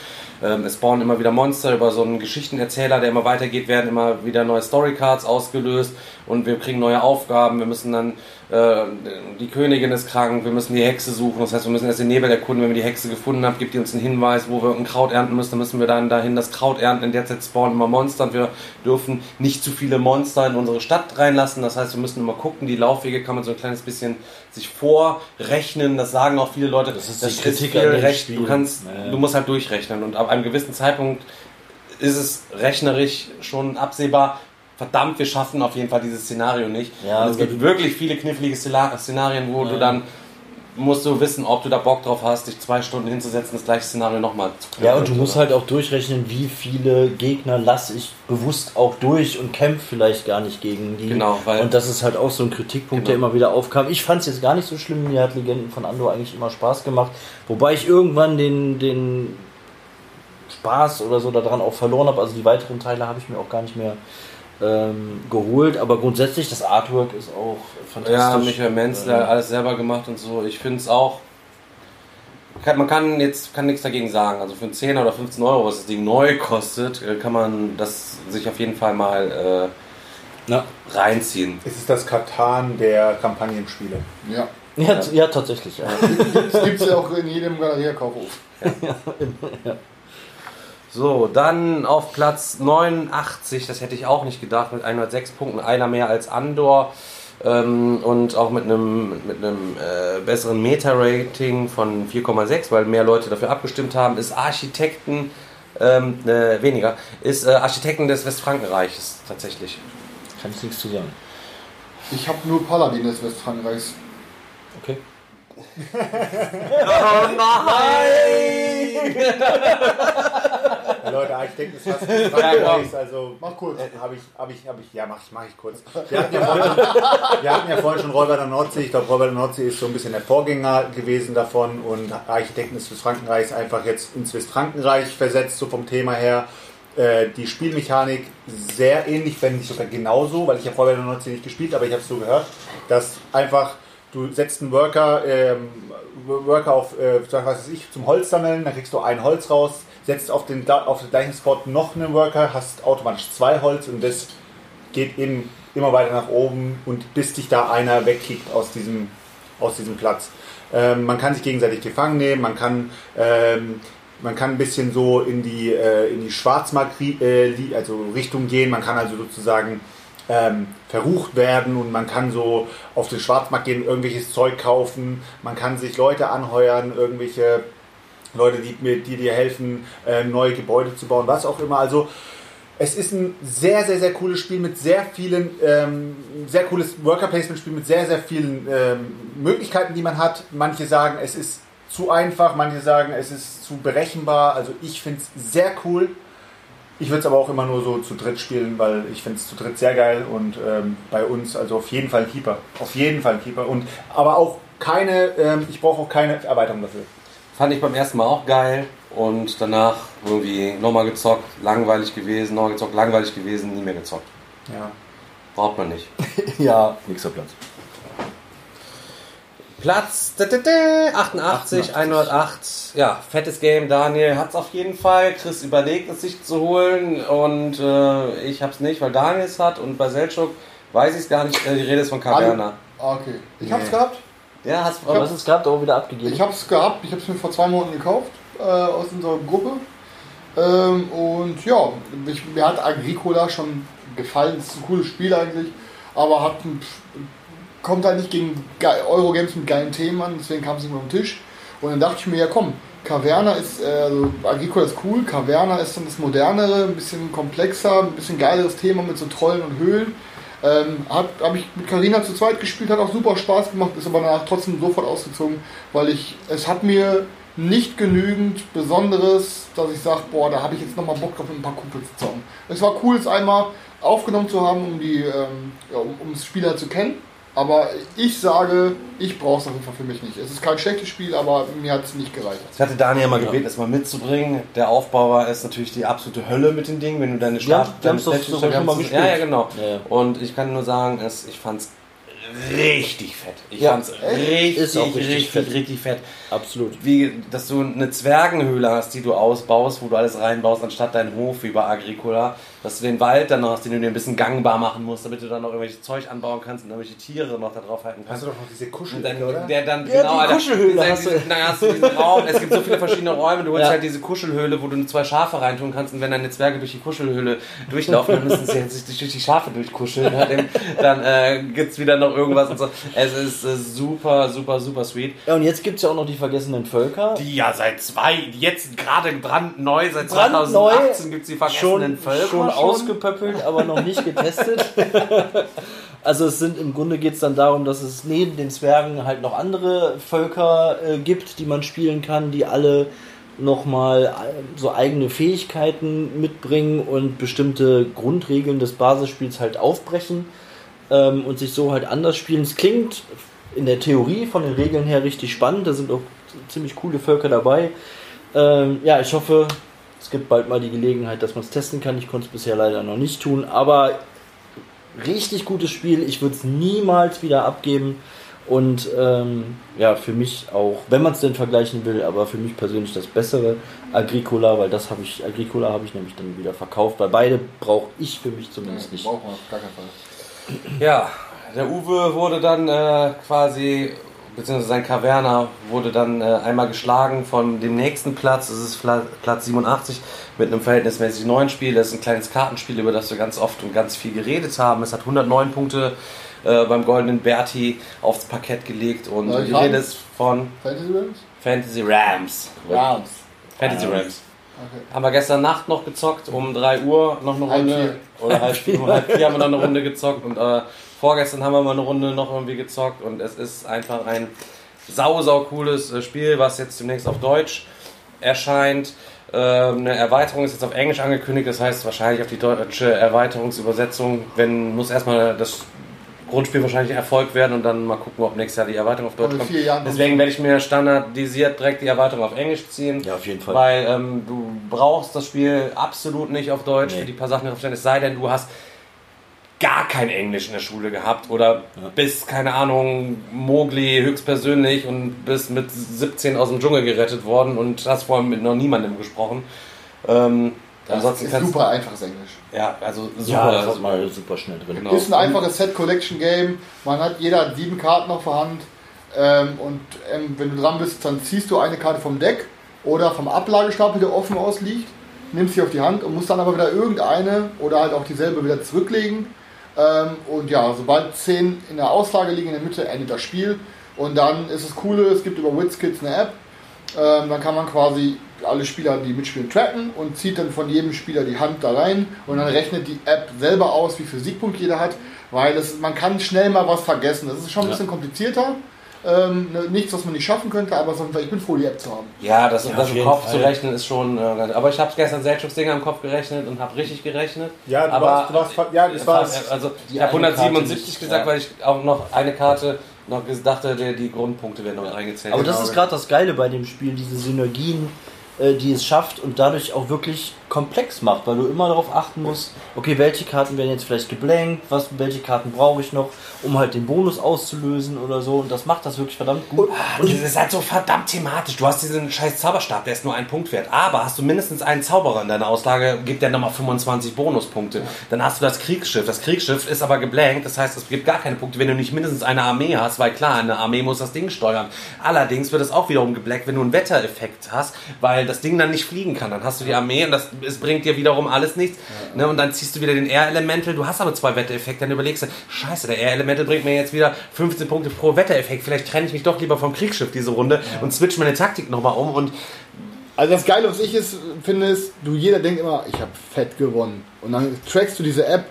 Ähm, es spawnen immer wieder Monster über so einen Geschichtenerzähler, der immer weitergeht, werden immer wieder neue Storycards ausgelöst und wir kriegen neue Aufgaben. Wir müssen dann, äh, die Königin ist krank, wir müssen die Hexe suchen. Das heißt, wir müssen erst den Nebel erkunden. Wenn wir die Hexe gefunden haben, gibt die uns einen Hinweis, wo wir ein Kraut ernten müssen. Dann müssen wir dann dahin das Kraut ernten. In der Zeit spawnen immer Monster und wir dürfen nicht zu viele Monster in unsere Stadt reinlassen. Das heißt, wir müssen immer gucken. Die Laufwege kann man so ein kleines bisschen sich vorrechnen. Das sagen auch viele Leute. Das ist die Kritik an viel recht. Spiel. Du kannst, Ja. du musst halt durchrechnen und ab einem gewissen Zeitpunkt ist es rechnerisch schon absehbar. Verdammt, wir schaffen auf jeden Fall dieses Szenario nicht. Ja, und es also gibt wirklich viele knifflige Szenarien, wo du dann musst du wissen, ob du da Bock drauf hast, dich zwei Stunden hinzusetzen, das gleiche Szenario nochmal zu Ja, und du musst halt auch durchrechnen, wie viele Gegner lasse ich bewusst auch durch und kämpfe vielleicht gar nicht gegen die. Genau, weil- und das ist halt auch so ein Kritikpunkt, der Genau. immer wieder aufkam. Ich fand es jetzt gar nicht so schlimm, mir hat Legenden von Andor eigentlich immer Spaß gemacht, wobei ich irgendwann den, den Spaß oder so daran auch verloren habe. Also die weiteren Teile habe ich mir auch gar nicht mehr ähm, geholt, aber grundsätzlich das Artwork ist auch fantastisch. Ja, Michael Menzler, alles selber gemacht und so. Ich finde es auch. Man kann jetzt kann nichts dagegen sagen. Also für einen 10 oder 15 Euro, was das Ding neu kostet, äh, kann man das sich auf jeden Fall mal Ja. äh, reinziehen. Es ist das Katan der Kampagnenspiele. Ja. Ja, t- ja, tatsächlich. Ja. Das gibt es ja auch in jedem Galeria-Kaufhof. So, dann auf Platz 89, das hätte ich auch nicht gedacht, mit 106 Punkten, einer mehr als Andor ähm, und auch mit einem, mit einem äh, besseren Meta-Rating von 4,6, weil mehr Leute dafür abgestimmt haben, ist Architekten, ähm, äh, weniger, ist äh, Architekten des Westfrankenreiches tatsächlich. Kann ich nichts zu sagen. Ich habe nur Paladin des Westfrankreichs. Okay. Ja, Leute, Architekten ist fast Ja, Frankreichs, also Mach kurz. äh, habe ich, habe ich, habe ich, ja, mach ich, mach ich kurz. Wir hatten ja vorhin schon, wir hatten ja vorhin schon Räuber der Nordsee. Ich glaube, Räuber der Nordsee ist so ein bisschen der Vorgänger gewesen davon und Architekten des Westfrankenreichs einfach jetzt ins Westfrankenreich versetzt, so vom Thema her. Äh, die Spielmechanik sehr ähnlich, wenn nicht sogar genauso, weil ich habe Räuber der Nordsee nicht gespielt, aber ich habe es so gehört, dass einfach du setzt einen Worker, ähm, Worker auf, äh, was weiß ich, zum Holz sammeln, dann kriegst du ein Holz raus, setzt auf den, auf den gleichen Spot noch einen Worker, hast automatisch zwei Holz und das geht eben immer weiter nach oben und bis dich da einer wegkickt aus diesem, aus diesem Platz. Ähm, man kann sich gegenseitig gefangen nehmen, man kann, ähm, man kann ein bisschen so in die, äh, in die Schwarzmarkt äh, also Richtung gehen, man kann also sozusagen ähm, verrucht werden und man kann so auf den Schwarzmarkt gehen, irgendwelches Zeug kaufen, man kann sich Leute anheuern, irgendwelche Leute, die, die dir helfen, äh, neue Gebäude zu bauen, was auch immer. Also Es ist ein sehr, sehr, sehr cooles Spiel mit sehr vielen, ähm, sehr cooles Worker-Placement-Spiel mit sehr, sehr vielen ähm, Möglichkeiten, die man hat. Manche sagen, es ist zu einfach, manche sagen, es ist zu berechenbar. Also ich finde es sehr cool. Ich würde es aber auch immer nur so zu dritt spielen, weil ich finde es zu dritt sehr geil und ähm, bei uns also auf jeden Fall ein Keeper. Auf jeden Fall ein Keeper. Und aber auch keine, ähm, ich brauche auch keine Erweiterung dafür. Fand ich beim ersten Mal auch geil und danach irgendwie nochmal gezockt, langweilig gewesen, nochmal gezockt, langweilig gewesen, nie mehr gezockt. Ja. Braucht man nicht. ja, nächster Platz. Platz da, da, da, 88, 108. Ja, fettes Game. Daniel hat es auf jeden Fall. Chris überlegt es sich zu holen und äh, ich habe es nicht, weil Daniel es hat und bei Selchuk weiß ich es gar nicht. Äh, die Rede ist von Caverna. Ah, Okay. Ich hab's gehabt. Ja, hast Aber was ist gehabt, auch wieder abgegeben. Ich hab's gehabt. Ich hab's mir vor zwei Monaten gekauft äh, aus unserer Gruppe. Ähm, und ja, ich, mir hat Agricola schon gefallen. Es ist ein cooles Spiel eigentlich, aber hat ein, kommt halt nicht gegen ge- Eurogames mit geilen Themen an, deswegen kam es nicht mehr auf den Tisch. Und dann dachte ich mir, ja komm, Caverna ist, äh, also Agricola ist cool, Caverna ist dann das modernere, ein bisschen komplexer, ein bisschen geileres Thema mit so Trollen und Höhlen. Ähm, habe hab ich mit Carina zu zweit gespielt, hat auch super Spaß gemacht, ist aber danach trotzdem sofort ausgezogen, weil ich, es hat mir nicht genügend Besonderes, dass ich sage, boah, da habe ich jetzt nochmal Bock drauf, mit ein paar Kumpels zu zocken. Es war cool, es einmal aufgenommen zu haben, um, die, ähm, ja, um, um das Spiel halt zu kennen. Aber ich sage, ich brauche es auf jeden Fall für mich nicht. Es ist kein schlechtes Spiel, aber mir hat es nicht gereicht. Ich hatte Daniel mal gebeten, es mal mitzubringen. Der Aufbauer ist natürlich die absolute Hölle mit den Dingen, wenn du deine Start- doch deine sogar schon mal gespielt. Ja, ja, genau. Ja, ja. Und ich kann nur sagen, es, ich fand's richtig fett. Ich Ja, fand's richtig, richtig, richtig richtig, fett. fett. Absolut. Wie, dass du eine Zwergenhöhle hast, die du ausbaust, wo du alles reinbaust, anstatt deinen Hof wie bei Agricola. Dass du den Wald dann noch hast, den du dir ein bisschen gangbar machen musst, damit du dann noch irgendwelches Zeug anbauen kannst und irgendwelche Tiere noch da drauf halten kannst. Hast du doch noch diese dann, oder? der dann, Ja, genau, die Kuschelhöhle dieser- hast du. diesen- Dann hast du diesen Raum. Es gibt so viele verschiedene Räume. Du holst Ja. halt diese Kuschelhöhle, wo du zwei Schafe reintun kannst. Und wenn deine Zwerge durch die Kuschelhöhle durchlaufen, dann müssen sie jetzt sich durch die Schafe durchkuscheln. Dann äh, gibt es wieder noch irgendwas und so. Es ist äh, super, super, super sweet. Ja, und jetzt gibt es ja auch noch die vergessenen Völker. Die ja seit zwei, jetzt gerade brandneu, seit Brandneu, 2018 gibt es die vergessenen schon, Völker. schon ausgepöppelt, aber noch nicht getestet. also es sind im Grunde geht es dann darum, dass es neben den Zwergen halt noch andere Völker äh, gibt, die man spielen kann, die alle nochmal äh, so eigene Fähigkeiten mitbringen und bestimmte Grundregeln des Basisspiels halt aufbrechen ähm, und sich so halt anders spielen. Es klingt in der Theorie von den Regeln her richtig spannend, da sind auch ziemlich coole Völker dabei. Ähm, ja, ich hoffe, es gibt bald mal die Gelegenheit, dass man es testen kann. Ich konnte es bisher leider noch nicht tun, aber richtig gutes Spiel. Ich würde es niemals wieder abgeben. Und ähm, ja, für mich auch, wenn man es denn vergleichen will, aber für mich persönlich das bessere Agricola, weil das habe ich, Agricola habe ich nämlich dann wieder verkauft, weil beide brauche ich für mich zumindest nicht. Braucht man auf gar keinen Fall. Ja, der Uwe wurde dann äh, quasi, beziehungsweise sein Kaverna wurde dann äh, einmal geschlagen von dem nächsten Platz. Das ist Pla Platz 87 mit einem verhältnismäßig neuen Spiel. Das ist ein kleines Kartenspiel, über das wir ganz oft und ganz viel geredet haben. Es hat 109 Punkte äh, beim Goldenen Berti aufs Parkett gelegt und die? Rede ist von Fantasy Realms? Fantasy Rams. Rams. Fantasy Rams. Okay. Haben wir gestern Nacht noch gezockt, um 3 Uhr noch eine Halb Runde. Oder halb, um halb vier haben wir noch eine Runde gezockt und äh, vorgestern haben wir mal eine Runde noch irgendwie gezockt und es ist einfach ein sau, sau cooles äh, Spiel, was jetzt demnächst auf Deutsch erscheint. Ähm, eine Erweiterung ist jetzt auf Englisch angekündigt, das heißt wahrscheinlich auf die deutsche Erweiterungsübersetzung, wenn muss erstmal das Grundspiel wahrscheinlich Erfolg werden und dann mal gucken, ob nächstes Jahr die Erweiterung auf Deutsch in kommt. Deswegen werde ich mir standardisiert direkt die Erweiterung auf Englisch ziehen. Ja, auf jeden Fall. Weil ähm, du brauchst das Spiel absolut nicht auf Deutsch Nee. für die paar Sachen. Es sei denn, du hast gar kein Englisch in der Schule gehabt oder bist, keine Ahnung, Mogli höchstpersönlich und bist mit 17 aus dem Dschungel gerettet worden und hast vorher mit noch niemandem gesprochen. Ähm, ansonsten ist super einfaches Englisch. Ja, also super. Ja, das hat man super schnell drin. Genau. Ist ein einfaches Set-Collection-Game. Man hat, jeder hat sieben Karten noch vorhanden. Ähm, und ähm, wenn du dran bist, dann ziehst du eine Karte vom Deck oder vom Ablagestapel, der offen ausliegt, nimmst sie auf die Hand und musst dann aber wieder irgendeine oder halt auch dieselbe wieder zurücklegen. Ähm, und ja, sobald zehn in der Auslage liegen in der Mitte, endet das Spiel. Und dann ist das Coole, es gibt über WizKids eine App. Ähm, dann kann man quasi alle Spieler, die mitspielen, tracken und zieht dann von jedem Spieler die Hand da rein und dann rechnet die App selber aus, wie viel Siegpunkt jeder hat, weil es, man kann schnell mal was vergessen. Das ist schon ein bisschen komplizierter. Ähm, ne, nichts, was man nicht schaffen könnte, aber so- ich bin froh, die App zu haben. Ja, das, Ja, das im Kopf Fall. zu rechnen ist schon. Äh, ganz- aber ich habe gestern Selchuk-Dinger im Kopf gerechnet und habe richtig gerechnet. Ja, du aber warst- du warst- ja, das war- Also, Die ich habe eine 177 Karte gesagt, nicht, weil ich auch noch eine Karte noch dachte, die, die Grundpunkte werden noch eingezählt. Aber das Genau. ist gerade das Geile bei dem Spiel, diese Synergien, äh, die es schafft und dadurch auch wirklich komplex macht, weil du immer darauf achten musst, okay, welche Karten werden jetzt vielleicht geblankt, was, welche Karten brauche ich noch, um halt den Bonus auszulösen oder so. Und das macht das wirklich verdammt gut. Und es ist halt so verdammt thematisch. Du hast diesen scheiß Zauberstab, der ist nur ein Punkt wert. Aber hast du mindestens einen Zauberer in deiner Auslage, gibt der nochmal 25 Bonuspunkte. Dann hast du das Kriegsschiff. Das Kriegsschiff ist aber geblankt, das heißt, es gibt gar keine Punkte, wenn du nicht mindestens eine Armee hast, weil klar, eine Armee muss das Ding steuern. Allerdings wird es auch wiederum geblankt, wenn du einen Wettereffekt hast, weil das Ding dann nicht fliegen kann. Dann hast du die Armee und das, es bringt dir wiederum alles nichts. Ne? Und dann ziehst du wieder den Air Elemental. Du hast aber zwei Wettereffekte. Dann überlegst du, scheiße, der Air Elemental bringt mir jetzt wieder 15 Punkte pro Wettereffekt. Vielleicht trenne ich mich doch lieber vom Kriegsschiff diese Runde und switch meine Taktik nochmal um. Und Also das Geile, was ich ist, finde, ist, du jeder denkt immer, ich habe fett gewonnen. Und dann trackst du diese App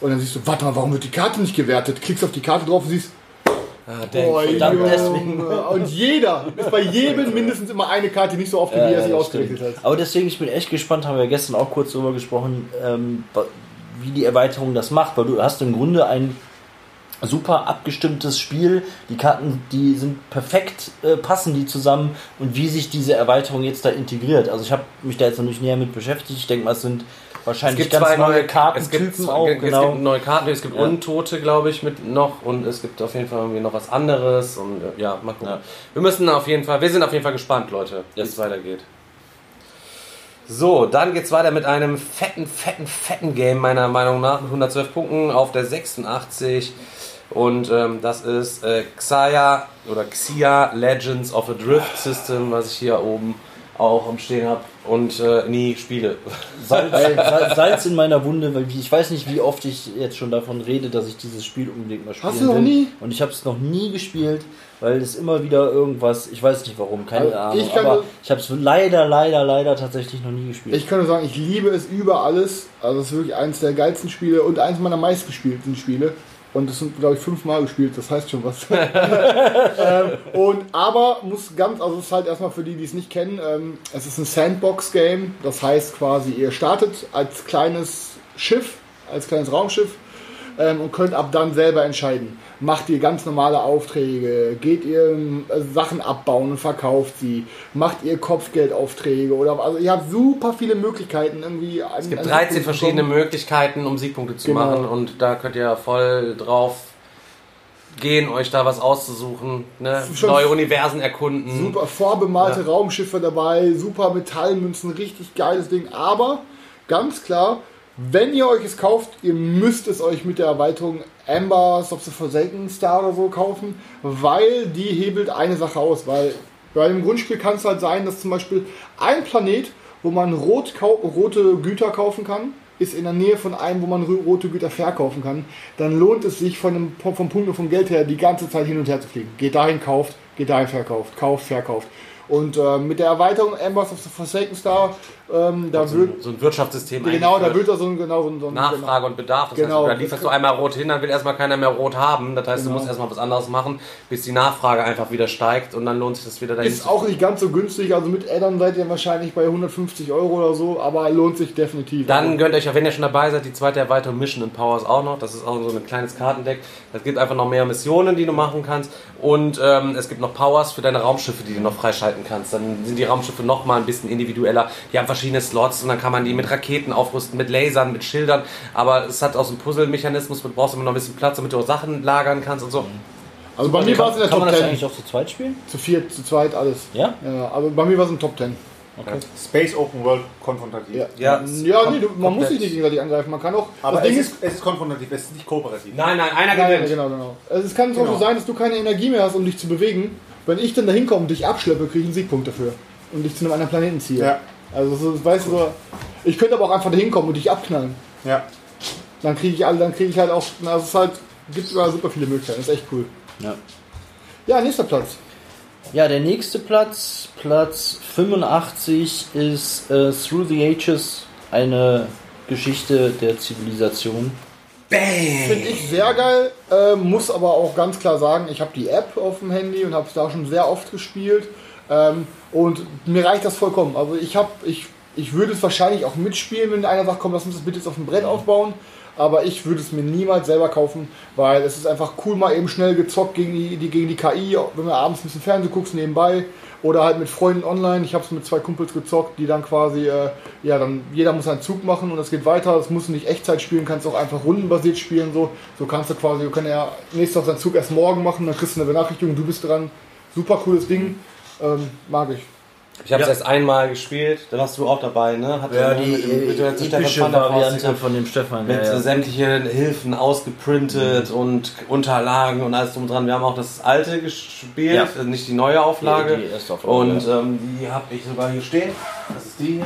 und dann siehst du, warte mal, warum wird die Karte nicht gewertet? Klickst auf die Karte drauf und siehst, oh, verdammt, Junge. deswegen. Und jeder ist bei jedem mindestens immer eine Karte die nicht so oft, wie Ja, er sich stimmt. hat. Aber deswegen, ich bin echt gespannt, haben wir gestern auch kurz drüber gesprochen, ähm, wie die Erweiterung das macht, weil du hast im Grunde ein super abgestimmtes Spiel. Die Karten, die sind perfekt, äh, passen die zusammen und wie sich diese Erweiterung jetzt da integriert. Also ich habe mich da jetzt noch nicht näher mit beschäftigt. Ich denke mal, es sind wahrscheinlich ganz neue es Kartentypen gibt, auch. es genau. gibt neue Karten, es gibt Ja. Untote, glaube ich, mit noch und es gibt auf jeden Fall irgendwie noch was anderes und äh, ja, mal gucken. Ja. Wir müssen auf jeden Fall, wir sind auf jeden Fall gespannt, Leute, wie es weitergeht. So, dann geht's weiter mit einem fetten, fetten, fetten Game, meiner Meinung nach, mit 112 Punkten auf der 86. Und ähm, das ist äh, Xia oder Xia Legends of a Drift System, was ich hier oben auch umstehen habe und äh, nie spiele. Salz, Salz, in meiner Wunde, weil ich weiß nicht, wie oft ich jetzt schon davon rede, dass ich dieses Spiel unbedingt mal spielen Hast du noch will. nie? Und ich habe es noch nie gespielt, weil es immer wieder irgendwas, ich weiß nicht warum, keine Also Ahnung, ich kann- aber ich habe es leider, leider, leider tatsächlich noch nie gespielt. Ich kann nur sagen, ich liebe es über alles. Also es ist wirklich eines der geilsten Spiele und eines meiner meistgespielten Spiele. Und das sind, glaube ich, fünfmal gespielt, das heißt schon was. ähm, und aber muss ganz, also es ist halt erstmal für die, die es nicht kennen, ähm, es ist ein Sandbox-Game. Das heißt quasi, ihr startet als kleines Schiff, als kleines Raumschiff ähm, und könnt ab dann selber entscheiden. Macht ihr ganz normale Aufträge, geht ihr äh, Sachen abbauen und verkauft sie, macht ihr Kopfgeldaufträge oder also ihr habt super viele Möglichkeiten irgendwie. Es gibt 13 verschiedene Möglichkeiten, um Siegpunkte zu Genau. machen und da könnt ihr voll drauf gehen, euch da was auszusuchen, ne? Neue Universen erkunden. Super vorbemalte Raumschiffe dabei, super Metallmünzen, richtig geiles Ding. Aber ganz klar, wenn ihr euch es kauft, ihr müsst es euch mit der Erweiterung Embers of the Forsaken Star oder so kaufen, weil die hebelt eine Sache aus. Weil bei dem Grundspiel kann es halt sein, dass zum Beispiel ein Planet, wo man rot rote Güter kaufen kann, ist in der Nähe von einem, wo man rote Güter verkaufen kann, dann lohnt es sich von dem, vom Punkt und vom Geld her die ganze Zeit hin und her zu fliegen. Geht dahin, kauft, geht dahin, verkauft, kauft, verkauft. Und äh, mit der Erweiterung Embers of the Forsaken Star, ähm, da wird, so ein Wirtschaftssystem genau, da wird da so ein, genau, so ein, so ein Nachfrage und Bedarf. Das Genau. heißt, da lieferst du einmal rot hin, dann will erstmal keiner mehr rot haben. Das heißt, Genau. du musst erstmal was anderes machen, bis die Nachfrage einfach wieder steigt und dann lohnt sich das wieder dahin. Ist auch nicht ganz so günstig, also mit Addon seid ihr wahrscheinlich bei 150 Euro oder so, aber lohnt sich definitiv. Dann gönnt euch, auch, wenn ihr schon dabei seid, die zweite Erweiterung Mission and Powers auch noch. Das ist auch so ein kleines Kartendeck. Das gibt einfach noch mehr Missionen, die du machen kannst. Und ähm, es gibt noch Powers für deine Raumschiffe, die du noch freischalten kannst. Dann sind die Raumschiffe noch mal ein bisschen individueller. Die haben verschiedene Slots und dann kann man die mit Raketen aufrüsten, mit Lasern, mit Schildern. Aber es hat auch so einen Puzzle-Mechanismus. Du brauchst immer noch ein bisschen Platz, damit du auch Sachen lagern kannst und so. also bei mir war es in der Kann Top man das 10. eigentlich auch zu zweit spielen? Zu viert, zu zweit, alles. Ja? Ja, aber bei mir war es in Top 10. Space Open World konfrontativ. Ja, Ja, ja, nee, du, man muss sich nicht gegenseitig angreifen. Man kann auch. Aber das es Ding ist, es ist konfrontativ, es ist nicht kooperativ. Nein, nein, einer Nein, gewinnt. genau, genau. Also es kann zum Genau. Beispiel sein, dass du keine Energie mehr hast, um dich zu bewegen. Wenn ich dann da hinkomme und dich abschleppe, kriege ich einen Siegpunkt dafür. Und dich zu einem anderen Planeten ziehe. Ja. Also so, weißt du, so, ich könnte aber auch einfach da hinkommen und dich abknallen. Ja. Dann kriege ich alle, dann kriege ich halt auch. Na, es ist halt, gibt sogar super viele Möglichkeiten. Das ist echt cool. Ja. Ja, nächster Platz. Ja, der nächste Platz, Platz 85, ist äh, Through the Ages, eine Geschichte der Zivilisation. Finde ich sehr geil, äh, muss aber auch ganz klar sagen, ich habe die App auf dem Handy und habe es da schon sehr oft gespielt. Ähm, und mir reicht das vollkommen. Also ich habe, ich, ich würde es wahrscheinlich auch mitspielen, wenn einer sagt, komm, lass uns das bitte jetzt auf dem Brett aufbauen. Aber ich würde es mir niemals selber kaufen, weil es ist einfach cool, mal eben schnell gezockt gegen die, die, gegen die KI, wenn du abends ein bisschen Fernsehen guckst nebenbei oder halt mit Freunden online. Ich habe es mit zwei Kumpels gezockt, die dann quasi, äh, ja, dann jeder muss einen Zug machen und es geht weiter. Das musst du nicht Echtzeit spielen, kannst auch einfach rundenbasiert spielen. So, so kannst du quasi, du kannst ja nächstes Tag seinen Zug erst morgen machen, dann kriegst du eine Benachrichtigung, du bist dran. Super cooles Ding, ähm, mag ich. Ich habe es Ja. erst einmal gespielt, da warst du auch dabei, ne? Hat Ja, die mit dem- mit dem Stefan Variante von dem Stefan. mit ja, ja. sämtlichen Hilfen ausgeprintet und Unterlagen und alles drum und dran. Wir haben auch das alte gespielt, Ja. also nicht die neue Auflage. Die- die erste Auflage, und ähm, die habe ich sogar hier stehen. Das ist die hier.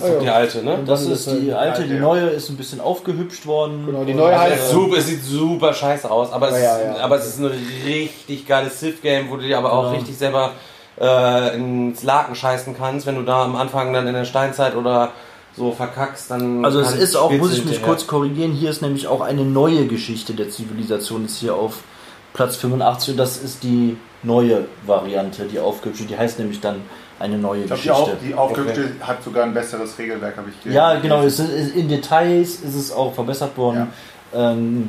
Das ist die alte, ne? Das ist die alte, die neue ist ein bisschen aufgehübscht worden. Genau, die neue heißt- super, es sieht super scheiße aus, aber es, ist, aber es ist ein richtig geiles Civ-Game, wo du dir aber auch Genau. richtig selber äh, ins Laken scheißen kannst, wenn du da am Anfang dann in der Steinzeit oder so verkackst, dann. Also es ist auch, muss ich mich kurz korrigieren, hier ist nämlich auch eine neue Geschichte der Zivilisation, ist hier auf Platz 85 und das ist die neue Variante, die aufgehübschte, die heißt nämlich dann eine neue Ich glaube, die, Geschichte. auf, die aufgehübschte hat sogar ein besseres Regelwerk, habe ich gehört. ja, genau, es ist, in Details ist es auch verbessert worden. Ähm,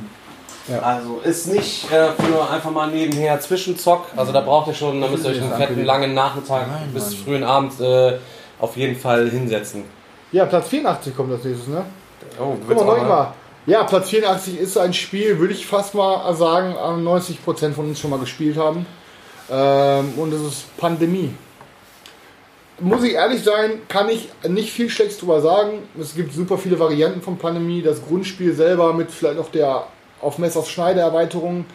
Also ist nicht äh, für einfach mal nebenher Zwischenzock. Also da braucht ihr schon, da müsst ihr euch einen fetten langen Nachmittag Nein, bis Mann. frühen Abend äh, auf jeden Fall hinsetzen. Ja, Platz 84 kommt als nächstes, ne? Oh, Guck mal, noch mal. Ja, Platz 84 ist ein Spiel, würde ich fast mal sagen, äh, 90% von uns schon mal gespielt haben. Ähm, und es ist Pandemie. Muss ich ehrlich sein, kann ich nicht viel Schlechtes drüber sagen. Es gibt super viele Varianten von Pandemie. Das Grundspiel selber mit vielleicht noch der auf Messers Schneide Erweiterung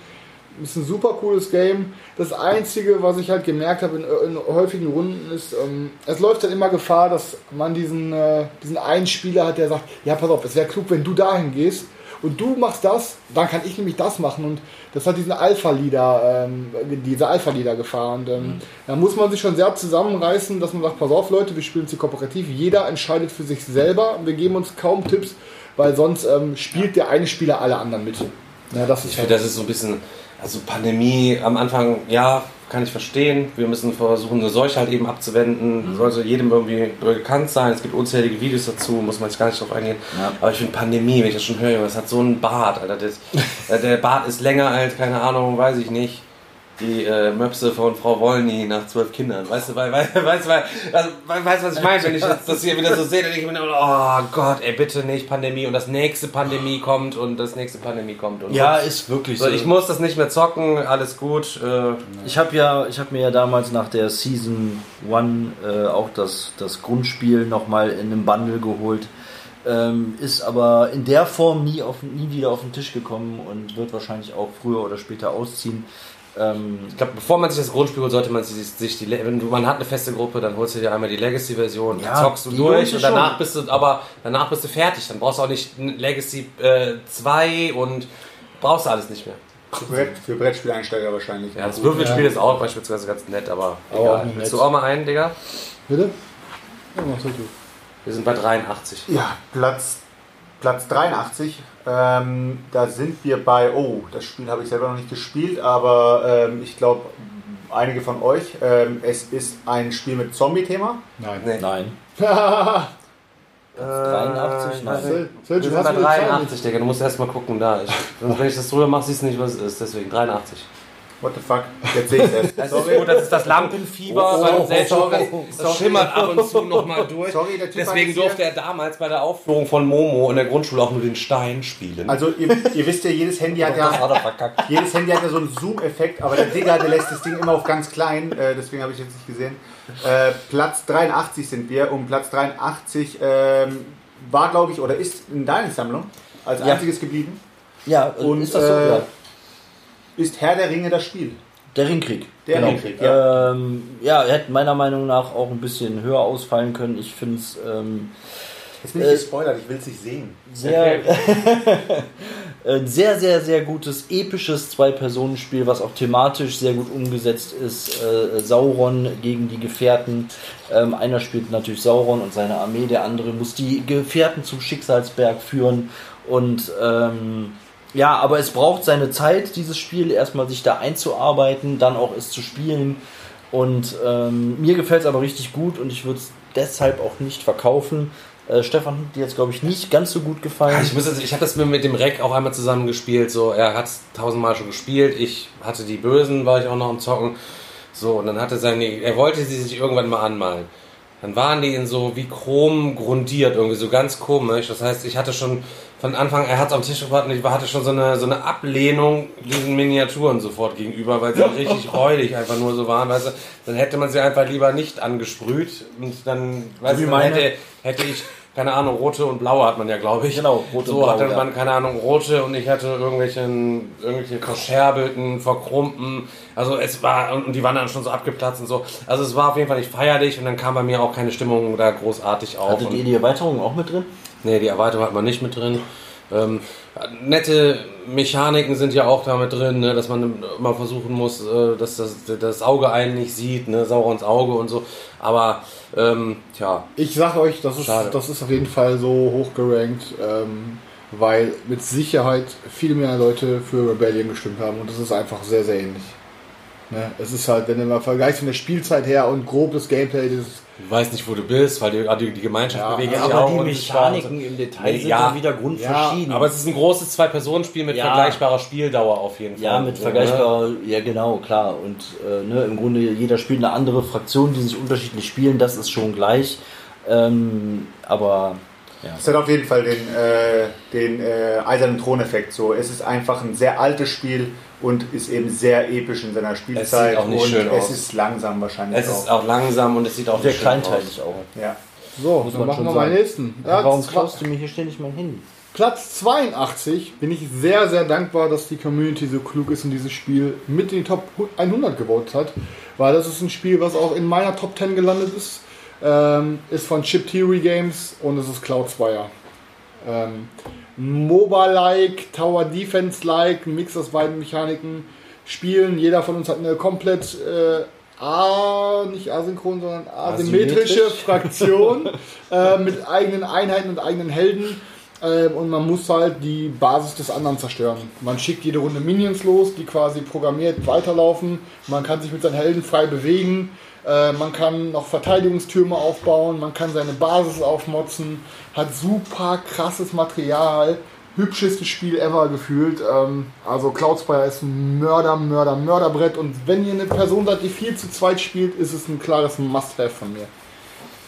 ist ein super cooles Game. Das Einzige, was ich halt gemerkt habe in, in häufigen Runden, ist, ähm, es läuft halt immer Gefahr, dass man diesen, äh, diesen einen Spieler hat, der sagt, ja pass auf, es wäre klug, wenn du dahin gehst und du machst das, dann kann ich nämlich das machen. Und das hat diesen Alpha-Leader, ähm, diese Alpha-Leader-Gefahr. Und ähm, da muss man sich schon sehr zusammenreißen, dass man sagt, pass auf Leute, wir spielen hier kooperativ, jeder entscheidet für sich selber, wir geben uns kaum Tipps, weil sonst ähm, spielt der eine Spieler alle anderen mit. Ja, das ist Ich finde, das ist so ein bisschen, also Pandemie am Anfang, ja, kann ich verstehen. Wir müssen versuchen, eine Seuche halt eben abzuwenden. Sollte jedem irgendwie bekannt sein. Es gibt unzählige Videos dazu, muss man jetzt gar nicht drauf eingehen. Ja. Aber ich finde Pandemie, wenn ich das schon höre, das hat so einen Bart, Alter. Das, äh, der Bart ist länger als, keine Ahnung, weiß ich nicht. Die äh, Möpse von Frau Wollny nach zwölf Kindern. Weißt du, weil, weil, weißt, weil, also, weißt du, was ich meine? Wenn ich jetzt das hier wieder so sehe, dann denke ich mir, oh Gott, ey, bitte nicht Pandemie. Und das nächste Pandemie kommt und das nächste Pandemie kommt. Und ja, ist wirklich so, ich muss das nicht mehr zocken, alles gut. Äh, Ich habe ja, ich habe mir ja damals nach der Season 1 äh, auch das, das Grundspiel nochmal in einem Bundle geholt. Ähm, ist aber in der Form nie, auf, nie wieder auf den Tisch gekommen und wird wahrscheinlich auch früher oder später ausziehen. Ähm, ich glaube, bevor man sich das Grundspiel holt, sollte man sich, sich die, wenn du, man hat eine feste Gruppe, dann holst du dir einmal die Legacy-Version, Ja, dann zockst du durch und danach schon. bist du, aber danach bist du fertig. Dann brauchst du auch nicht Legacy äh, 2 und brauchst du alles nicht mehr. Für, Brett, für Brettspieleinsteiger wahrscheinlich. Ja, das Würfelspiel ist auch beispielsweise ganz nett, aber auch egal. nett. Willst du auch mal einen, Digga? Bitte? Ja, mach's halt du. Wir sind bei 83. Ja, Platz, Platz 83. Ähm, da sind wir bei, oh, das Spiel habe ich selber noch nicht gespielt, aber ähm, ich glaube, einige von euch. Ähm, es ist ein Spiel mit Zombie-Thema. Nein. Nee. nein. Äh, 83, nein. Sergio, Wir sind bei du die Zahl 83, Digga. Du musst erst mal gucken da. Ich, wenn ich das drüber mache, siehst du nicht, was es ist. Deswegen 83. What the fuck? Jetzt sehe ich es. Das ist gut, das ist das Lampenfieber Oh, beim oh, Selchow. sorry, Das sorry. schimmert ab und zu nochmal durch. Sorry, der Typ hat Deswegen durfte er damals bei der Aufführung von Momo in der Grundschule auch nur den Stein spielen. Also ihr, ihr wisst ja, jedes Handy hat das ja, hat jedes Handy hat ja so einen Zoom-Effekt, aber der Digga, der lässt das Ding immer auf ganz klein, äh, deswegen habe ich jetzt nicht gesehen. Äh, Platz 83 sind wir und Platz 83 ähm, war, glaube ich, oder ist in deiner Sammlung als Ja. einziges geblieben, Ja, Und, ist das so? äh, ja. Ist Herr der Ringe das Spiel. Der Ringkrieg. Der genau. Ringkrieg, ja. Ähm, ja, hätte meiner Meinung nach auch ein bisschen höher ausfallen können. Ich finde es ähm, Jetzt bin ich Äh, gespoilert, ich will es nicht sehen. sehr, Ein sehr, sehr, sehr gutes, episches Zwei-Personen-Spiel, was auch thematisch sehr gut umgesetzt ist. Äh, Sauron gegen die Gefährten. Ähm, einer spielt natürlich Sauron und seine Armee, der andere muss die Gefährten zum Schicksalsberg führen. Und ähm, ja, aber es braucht seine Zeit, dieses Spiel, erstmal sich da einzuarbeiten, dann auch es zu spielen. Und ähm, mir gefällt es aber richtig gut und ich würde es deshalb auch nicht verkaufen. Äh, Stefan hat dir jetzt, glaube ich, nicht ganz so gut gefallen. Ich, muss ich habe das mit, dem Rec auch einmal zusammen gespielt. So, er hat es tausendmal schon gespielt. Ich hatte die Bösen, war ich auch noch am Zocken. So, und dann hatte seine, er wollte sie sich irgendwann mal anmalen. Dann waren die in so wie Chrom grundiert, irgendwie so ganz komisch. Das heißt, ich hatte schon von Anfang, er hat es am Tisch gebracht und ich hatte schon so eine, so eine Ablehnung diesen Miniaturen sofort gegenüber, weil sie richtig räudig einfach nur so waren, weißt du. Dann hätte man sie einfach lieber nicht angesprüht und dann, weißt du, dann hätte, hätte ich, keine Ahnung, rote und blaue hat man ja, glaube ich. Genau, rote so und blau, hatte ja. man, keine Ahnung, rote und ich hatte irgendwelchen, irgendwelche verscherbelten, verkrumpten. Also es war, und die waren dann schon so abgeplatzt und so. Also es war auf jeden Fall nicht feierlich und dann kam bei mir auch keine Stimmung da großartig auf. Hattet ihr die Erweiterung auch mit drin? Nee, die Erweiterung hat man nicht mit drin. Ähm, nette Mechaniken sind ja auch da mit drin, ne, dass man immer versuchen muss, äh, dass das, das Auge einen nicht sieht, ne, Saurons Auge und so. Aber, ähm, tja, Ich sag euch, das ist, Schade. das ist auf jeden Fall so hochgerankt, ähm, weil mit Sicherheit viel mehr Leute für Rebellion gestimmt haben und das ist einfach sehr, sehr ähnlich. Ne? Es ist halt, wenn du mal vergleichst von der Spielzeit her und grob das Gameplay, ich weiß nicht, wo du bist, weil die, die, die Gemeinschaft Ja, bewegt ja, sich aber auch die unsichtbar und Mechaniken im Detail sind ja. wieder grundverschieden. Aber es ist ein großes Zwei-Personen-Spiel mit Ja. vergleichbarer Spieldauer auf jeden Fall. ja, mit So, vergleichbarer, ja genau, klar. Und äh, ne, im Grunde jeder spielt eine andere Fraktion, die sich unterschiedlich spielen, das ist schon gleich. Ähm, aber ja. Es hat auf jeden Fall den, äh, den äh, eisernen Throneffekt. So, es ist einfach ein sehr altes Spiel und ist eben sehr episch in seiner Spielzeit. auch nicht und schön es aus. ist langsam wahrscheinlich Es ist auch langsam und es sieht auch Sehr nicht schön aus. kleinteilig auch. Ja. So, Muss dann man machen schon wir mal nächsten. Warum Platz, klaust du mir hier ständig mein Handy? Platz 82 bin ich sehr, sehr dankbar, dass die Community so klug ist und dieses Spiel mit in die Top 100 gewotet hat, weil das ist ein Spiel, was auch in meiner Top 10 gelandet ist. Ähm, ist von Chip Theory Games und es ist Cloudspire. Ähm, MOBA-like, Tower Defense-like, Mix aus beiden Mechaniken. Spielen, jeder von uns hat eine komplett äh, A, nicht asynchron, sondern asymmetrische Asymmetrisch. Fraktion äh, mit eigenen Einheiten und eigenen Helden. Ähm, und man muss halt die Basis des anderen zerstören. Man schickt jede Runde Minions los, die quasi programmiert weiterlaufen. Man kann sich mit seinen Helden frei bewegen. Äh, man kann noch Verteidigungstürme aufbauen. Man kann seine Basis aufmotzen. Hat super krasses Material. Hübschestes Spiel ever gefühlt. Ähm, also Cloudspire ist ein Mörder, Mörder, Mörderbrett. Und wenn ihr eine Person seid, die viel zu zweit spielt, ist es ein klares Must-Have von mir.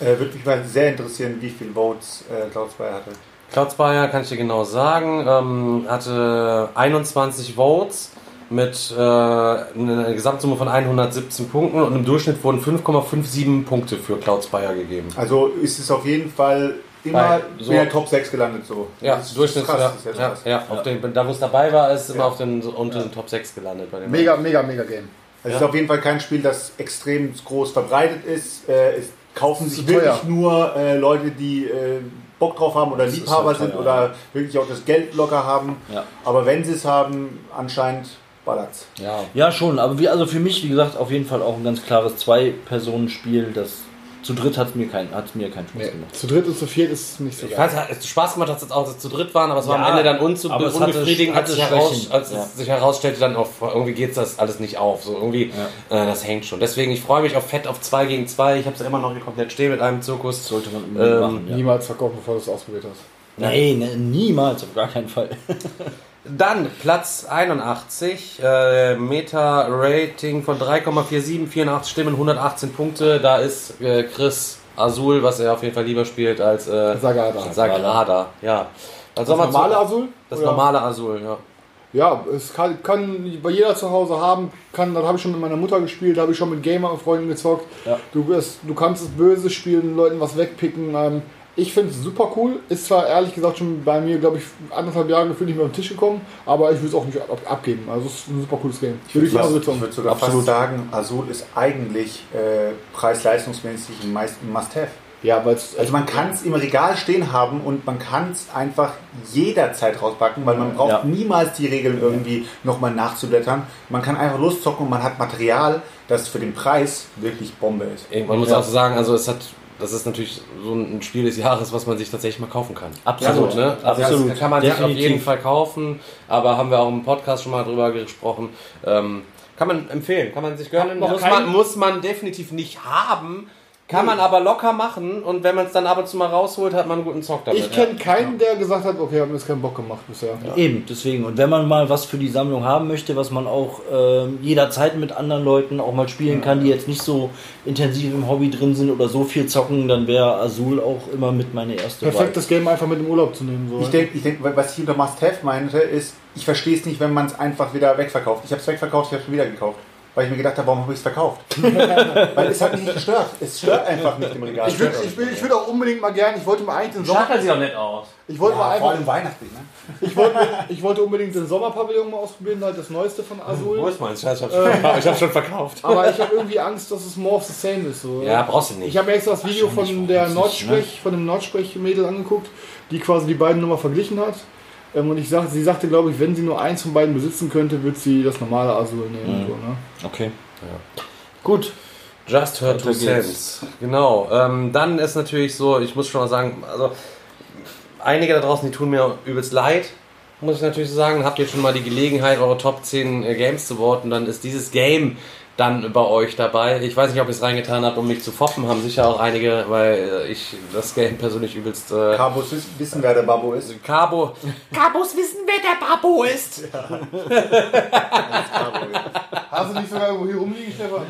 Äh, Würde mich mal sehr interessieren, wie viele Votes äh, Cloudspire hatte. Cloudspire kann ich dir genau sagen, ähm, hatte 21 Votes mit äh, einer Gesamtsumme von 117 Punkten und im Durchschnitt wurden 5,57 Punkte für Cloudspire gegeben. Also ist es auf jeden Fall immer Bei- in so- der Top 6 gelandet. So. Ja, das ist Durchschnitt, krass. ja, das ist jetzt ja, krass. ja, auf den, da wo es dabei war, ist immer Ja. auf den unter den Top 6 gelandet. Mega, mega, mega Game. Also es ist auf jeden Fall kein Spiel, das extrem groß verbreitet ist. Äh, es kaufen sich wirklich teuer. nur äh, Leute, die äh, Bock drauf haben oder ist Liebhaber so teuer, sind oder wirklich auch das Geld locker haben. Ja. Aber wenn sie es haben, anscheinend ballert's. Ja. Ja, schon, aber wie, also für mich, wie gesagt, auf jeden Fall auch ein ganz klares Zwei-Personen-Spiel. Das zu dritt hat mir, kein, hat's mir keinen Spaß Nee, gemacht. zu dritt und zu viert ist es nicht so fand, es hat Spaß gemacht, dass es auch dass zu dritt waren, aber es war Ja, am Ende dann unzu aber es unbefriedigend, als, hatte sich heraus, Schwächen, als ja. es sich herausstellte, dann auf, irgendwie geht das alles nicht auf. So irgendwie, äh, das hängt schon. Deswegen, ich freue mich auf Fett auf 2 gegen 2. Ich habe es ja immer noch hier komplett stehen mit einem Zirkus. Sollte man Ähm, machen, ja. Niemals verkaufen, bevor du es ausprobiert hast. Nein, ne, niemals, auf gar keinen Fall. Dann Platz 81, äh, Meta-Rating von 3,47, 84 Stimmen, 118 Punkte. Da ist äh, Chris Azul, was er auf jeden Fall lieber spielt als äh, Sagrada. Sagrada. Ja. Das normale zu- Azul? Das Oder? normale Azul, ja. Ja, es kann, kann bei jeder zu Hause haben. Kann, das habe ich schon mit meiner Mutter gespielt, da habe ich schon mit Gamer-Freunden gezockt. Ja. Du, wirst, du kannst es böse spielen, Leuten was wegpicken. Ähm, ich finde es super cool. Ist zwar ehrlich gesagt schon bei mir, glaube ich, anderthalb Jahre gefühlt nicht mehr auf den Tisch gekommen, aber ich will es auch nicht ab, abgeben. Also es ist ein super cooles Game. Würde ich Ich genauso würde zocken. sogar Absolut. fast sagen, Azul ist eigentlich äh, preis-leistungsmäßig ein Must-Have. Ja, weil es Also man kann es im Regal stehen haben und man kann es einfach jederzeit rauspacken, weil man braucht Ja. niemals die Regeln irgendwie nochmal nachzublättern. Man kann einfach loszocken und man hat Material, das für den Preis wirklich Bombe ist. Man muss auch so sagen, also es hat, das ist natürlich so ein Spiel des Jahres, was man sich tatsächlich mal kaufen kann. Absolut, Also, ne? also absolut. Das kann man sich auf Definitiv. jeden Fall kaufen, aber haben wir auch im Podcast schon mal drüber gesprochen. Ähm, kann man empfehlen, kann man sich gönnen. noch Muss man, muss man definitiv nicht haben, kann man aber locker machen und wenn man es dann ab und zu mal rausholt, hat man einen guten Zock damit. ich kenne keinen, der gesagt hat, okay, hat mir das keinen Bock gemacht bisher. Eben, deswegen. Und wenn man mal was für die Sammlung haben möchte, was man auch ähm, jederzeit mit anderen Leuten auch mal spielen kann, die jetzt nicht so intensiv im Hobby drin sind oder so viel zocken, dann wäre Azul auch immer mit meine erste Perfekt, das Game einfach mit im Urlaub zu nehmen. So. Ich denke, ich denk, was ich unter Must-Have meinte, ist, ich verstehe es nicht, wenn man es einfach wieder wegverkauft. Ich habe es wegverkauft, ich habe es wieder gekauft. Weil ich mir gedacht habe, warum habe ich es verkauft? Weil es hat mich nicht gestört. Es stört einfach nicht im Regal. Ich würde ich will, ich will auch unbedingt mal gerne, ich wollte mal eigentlich den Sommer, Schachelt sie auch nicht aus. ich wollte mal ja, vor einfach, allem weihnachtlich, ne? ich wollte, ich wollte unbedingt den Sommerpavillon mal ausprobieren, halt das neueste von Wo Azul. ist meins? Scheiße, Ich habe schon, ich hab's schon verkauft. Aber ich habe irgendwie Angst, dass es more of the same ist. So. Ja, brauchst du nicht. Ich habe mir extra das Video von der Nordsprech, von dem Nordsprech-Mädel angeguckt, die quasi die beiden nochmal verglichen hat. Ähm, Und ich sag, sie sagte, glaube ich, wenn sie nur eins von beiden besitzen könnte, wird sie das normale Azul nehmen. So, ne? Okay. Gut. Just her two cents. Genau. Ähm, dann ist natürlich so, ich muss schon mal sagen, also einige da draußen, die tun mir übelst leid, muss ich natürlich so sagen. Habt ihr schon mal die Gelegenheit, eure Top 10 äh, Games zu voten, dann ist dieses Game dann bei euch dabei. Ich weiß nicht, ob ihr es reingetan habt, um mich zu foppen, haben sicher auch einige, weil äh, ich das Game persönlich übelst. Äh, Carbos wissen, wer der Babbo ist. Cabo. Cabos wissen, wer der Babo ist. Hast du nicht sogar irgendwo hier rumliegen, Stefan?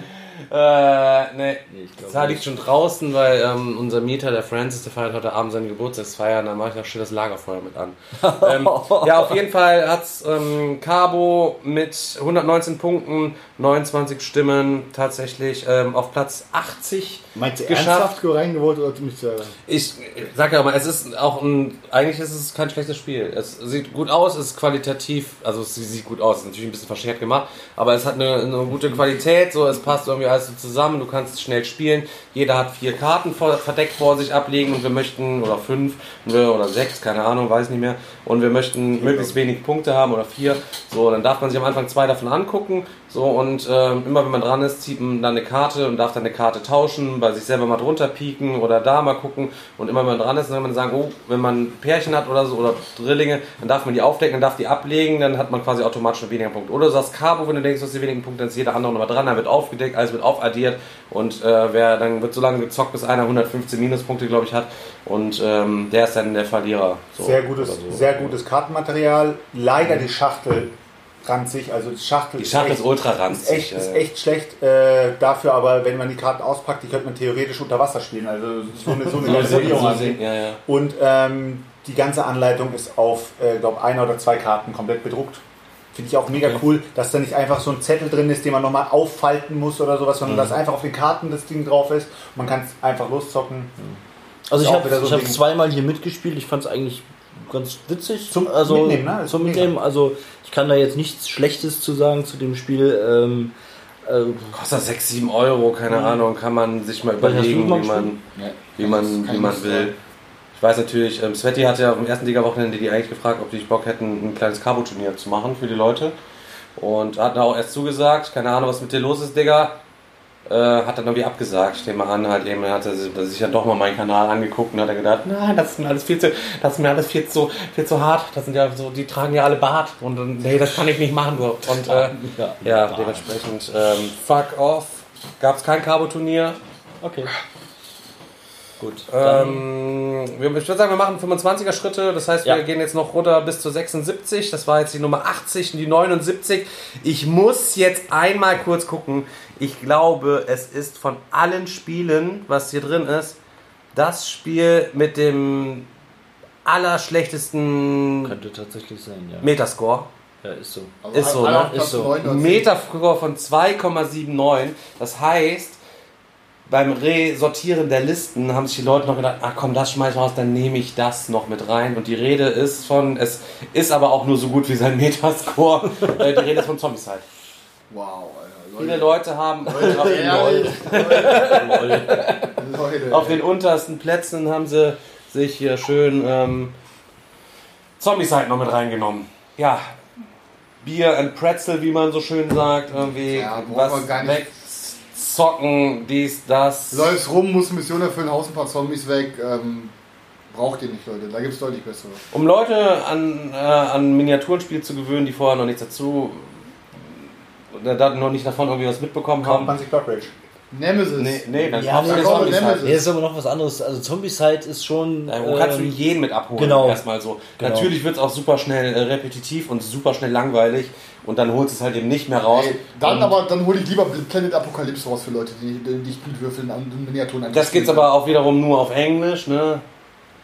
Äh, nee. ich glaub Das liegt schon draußen, weil ähm, unser Mieter, der Francis, der feiert heute Abend seine Geburtstagsfeier und da mache ich noch schön das Lagerfeuer mit an. ähm, ja, auf jeden Fall hat's ähm, Cabo mit 119 Punkten, 29 Stimmen tatsächlich ähm, auf Platz 80 Meinst du geschafft. ernsthaft reingewollt oder mich zu? Ich sag ja mal, es ist auch ein, eigentlich ist es kein schlechtes Spiel. Es sieht gut aus, es ist qualitativ, also es sieht gut aus, ist natürlich ein bisschen verschert gemacht, aber es hat eine, eine gute Qualität, so es passt irgendwie alles so zusammen, du kannst schnell spielen. Jeder hat vier Karten vor, verdeckt vor sich ablegen und wir möchten, oder fünf oder sechs, keine Ahnung, weiß nicht mehr, und wir möchten möglichst wenig Punkte haben oder vier. So, dann darf man sich am Anfang zwei davon angucken. So, und ähm, immer wenn man dran ist, zieht man dann eine Karte und darf dann eine Karte tauschen, bei sich selber mal drunter pieken oder da mal gucken. Und immer wenn man dran ist, dann kann man sagen, oh, wenn man Pärchen hat oder so oder Drillinge, dann darf man die aufdecken, dann darf die ablegen, dann hat man quasi automatisch weniger Punkte. Oder du sagst Cabo, wenn du denkst, du hast die wenigen Punkte, dann ist jeder andere nochmal dran, dann wird aufgedeckt, alles wird aufaddiert und äh, wer dann wird so lange gezockt, bis einer 115 Minuspunkte, glaube ich, hat. Und ähm, der ist dann der Verlierer. So, Sehr gutes, so. sehr gutes Kartenmaterial. Leider die Schachtel ranzig, also die Schachtel, Die Schachtel ist echt, ultra ist ranzig. echt, ist äh. echt schlecht. Äh, dafür aber, wenn man die Karten auspackt, die könnte man theoretisch unter Wasser spielen. Also so eine, so eine geile sehen- Modellierung so an sehen- sich. ja, ja. Und ähm, die ganze Anleitung ist auf, äh, glaube einer oder zwei Karten komplett bedruckt. Finde ich auch mega cool, dass da nicht einfach so ein Zettel drin ist, den man nochmal auffalten muss oder sowas, sondern dass einfach auf den Karten das Ding drauf ist. Man kann es einfach loszocken. Also Ist ich habe so ich hab zweimal hier mitgespielt. Ich fand es eigentlich ganz witzig. Zum also, Mitnehmen, ne? Zum Mega. Mitnehmen. Also ich kann da jetzt nichts Schlechtes zu sagen zu dem Spiel. Ähm, äh, Kostet 6, 7 Euro, keine Ahnung, kann man sich mal überlegen, wie man, gespielt? wie man, wie man will. Ich weiß natürlich, ähm, Sveti hat ja am ersten Liga-Wochenende die eigentlich gefragt, ob die nicht Bock hätten, ein kleines Cabo-Turnier zu machen für die Leute. Und hat da auch erst zugesagt, keine Ahnung, was mit dir los ist, Digga. Äh, hat dann irgendwie abgesagt, ich nehme mal an, halt eben, er hat er sich ja doch mal meinen Kanal angeguckt und hat er gedacht, nein, das ist mir alles viel zu, das ist mir alles viel zu, viel zu hart, das sind ja so, die tragen ja alle Bart und nee, das kann ich nicht machen, du. Und äh, Ja. ja, dementsprechend, ähm, fuck off, gab's kein Cabo-Turnier. okay. Gut. Ähm, wir, ich würde sagen, wir machen 25er Schritte. Das heißt, Ja. wir gehen jetzt noch runter bis zur 76. Das war jetzt die Nummer 80 und die 79. Ich muss jetzt einmal kurz gucken. Ich glaube, es ist von allen Spielen, was hier drin ist, das Spiel mit dem allerschlechtesten könnte tatsächlich sein, ja. Metascore. Ja, ist so. Ist so, ne? Ist so. Metascore von 2,79. Das heißt, beim Resortieren der Listen haben sich die Leute noch gedacht, ach komm, das schmeiß ich raus, dann nehme ich das noch mit rein. Und die Rede ist von, es ist aber auch nur so gut wie sein Metascore. Äh, die Rede ist von Zombicide. Wow, Alter. Viele Leute haben auf den, untersten Plätzen haben sie sich hier schön ähm, Zombies halt noch mit reingenommen. Ja, Bier and Pretzel, wie man so schön sagt, irgendwie Ja, was wegzocken, dies, das. Läufst rum, musst Mission erfüllen, haust ein paar Zombies weg. Ähm, braucht ihr nicht, Leute. Da gibt es deutlich bessere. Um Leute an, äh, an Miniaturenspiel zu gewöhnen, die vorher noch nichts dazu, da noch nicht davon irgendwie was mitbekommen Kauft haben. man sich Block Rage. Nemesis. Nee, nee, dann Ja, kaufst du nee, das- Zombies Nemesis. halt. Nee, ist aber noch was anderes. Also Zombicide ist schon. Ja, Wo kannst du ähm, jeden mit abholen? genau. Erstmal so. Genau. Natürlich wird es auch super schnell äh, repetitiv und super schnell langweilig und dann holst du es halt eben nicht mehr raus. Ey, dann aber, dann hole ich lieber Planet Apocalypse raus für Leute, die, die nicht mit Würfeln an Miniaturen Das geht's aber auch wiederum nur auf Englisch, ne?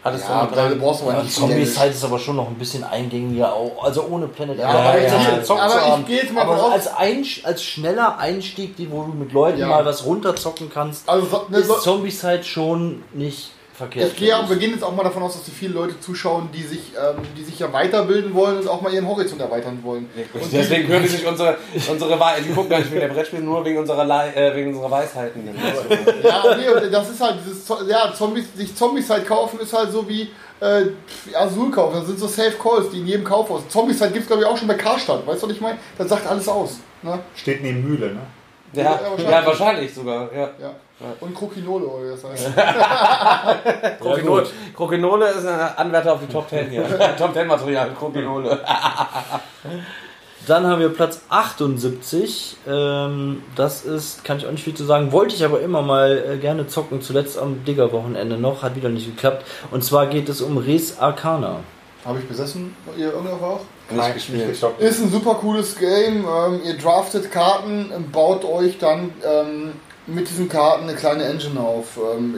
Alles Ja, drum und dran. du brauchst aber Ja, nicht Zombicide ist aber schon noch ein bisschen eingängiger, auch, also ohne Planet Ja, Earth. aber, ja, ich, ja. aber ich gehe jetzt mal Aber aus, als, Einsch als schneller Einstieg, die, wo du mit Leuten Ja. mal was runterzocken kannst, also so- ne, ist so, Zombicide schon nicht verkehrt. ich gehe, finde wir gehen jetzt auch mal davon aus, dass die viele Leute zuschauen, die sich, ähm, die sich ja weiterbilden wollen und auch mal ihren Horizont erweitern wollen. Und Deswegen die, hören die sich unsere, unsere Wei- die gucken gar nicht wegen der Brettspiele, nur wegen unserer, Lei- äh, wegen unserer Weisheiten. ja, nee, und das ist halt dieses, ja, Zombies, sich Zombies halt kaufen ist halt so wie äh, Azul kaufen. Das sind so Safe Calls, die in jedem Kaufhaus. Zombies halt gibt es glaube ich auch schon bei Karstadt. Weißt du, was ich meine? Das sagt alles aus. Ne? Steht neben Mühle, ne? Ja, Ja, wahrscheinlich. ja, wahrscheinlich sogar. Ja. Ja. Und Krokinole, oder wie das heißt. Krokinole. Krokinole ist ein Anwärter auf die Top 10 hier. Top 10 Material, Krokinole. Dann haben wir Platz 78. Ähm, das ist, kann ich auch nicht viel zu sagen. Wollte ich aber immer mal äh, gerne zocken. Zuletzt am Digger-Wochenende noch. Hat wieder nicht geklappt. Und zwar geht es um Res Arcana. Habe ich besessen, ihr irgendwo auch? Nicht gespielt. gestoppt. Ist ein super cooles Game. Ähm, ihr draftet Karten, ähm, baut euch dann ähm, mit diesen Karten eine kleine Engine auf. Ähm,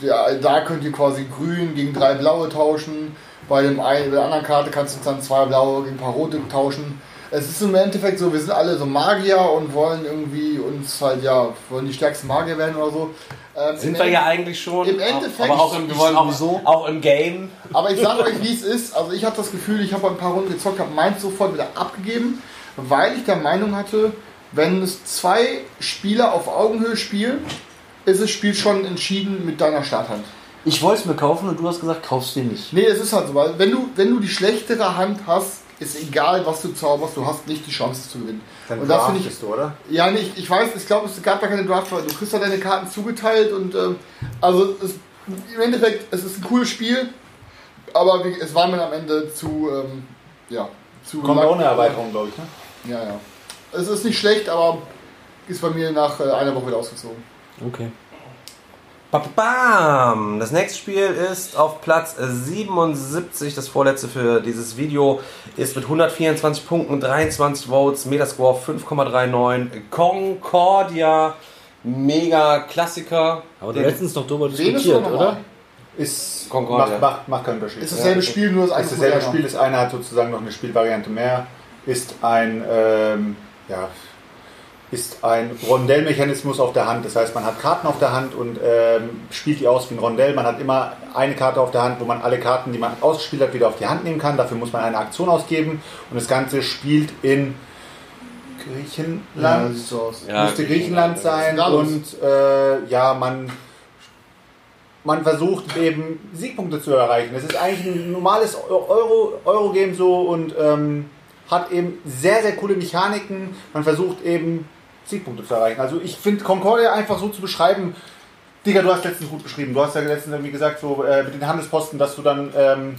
ja, da könnt ihr quasi grün gegen drei blaue tauschen. Bei, dem einen, bei der anderen Karte kannst du dann zwei blaue gegen ein paar rote tauschen. Es ist im Endeffekt so, wir sind alle so Magier und wollen irgendwie uns halt, ja, wollen die stärksten Magier werden oder so. Ähm, Sind wir End- ja eigentlich schon. im Endeffekt aber auch im, wir wollen auch, sowieso. auch im Game. Aber ich sage euch, wie es ist. Also ich habe das Gefühl, ich habe ein paar Runden gezockt, habe meins sofort wieder abgegeben, weil ich der Meinung hatte, wenn es zwei Spieler auf Augenhöhe spielen, ist das Spiel schon entschieden mit deiner Starthand. Ich wollte es mir kaufen und du hast gesagt, kaufst dir nicht. Nee, es ist halt so, weil wenn du, wenn du die schlechtere Hand hast, ist egal, was du zauberst, du hast nicht die Chance zu gewinnen. Dann Und das finde ich, du, oder? ja, nicht, ich weiß, ich glaube, es gab da keine Draft, weil du kriegst ja deine Karten zugeteilt und ähm, also es, im Endeffekt, es ist ein cooles Spiel, aber wie, es war mir am Ende zu, ähm, ja, zu Kommt lang- auch eine Erweiterung, glaube ich, ne? Ja, ja. Es ist nicht schlecht, aber ist bei mir nach äh, einer Woche wieder ausgezogen. Okay. Bam! Das nächste Spiel ist auf Platz 77. Das vorletzte für dieses Video ist mit 124 Punkten, 23 Votes, Metascore 5,39. Concordia, mega Klassiker. Aber Den- letztens noch ist diskutiert, oder? Ist, Concordia. macht, macht, macht keinen Unterschied. Ist dasselbe Spiel, nur das eine ist dasselbe. Spiel, das eine hat sozusagen noch eine Spielvariante mehr, ist ein, ähm, ja, ist ein Rondellmechanismus auf der Hand. Das heißt, man hat Karten auf der Hand und ähm, spielt die aus wie ein Rondell. Man hat immer eine Karte auf der Hand, wo man alle Karten, die man ausgespielt hat, wieder auf die Hand nehmen kann. Dafür muss man eine Aktion ausgeben und das Ganze spielt in Ja, Griechenland. so aus. Ja, müsste Griechenland sein Da los. und äh, ja, man, man versucht eben Siegpunkte zu erreichen. Es ist eigentlich ein normales Euro- Euro-Game so und ähm, hat eben sehr, sehr coole Mechaniken. Man versucht eben Siegpunkte zu erreichen. Also ich finde Concordia einfach so zu beschreiben, Digga, du hast letztens gut beschrieben. Du hast ja letztens irgendwie gesagt, so äh, mit den Handelsposten, dass du dann ähm,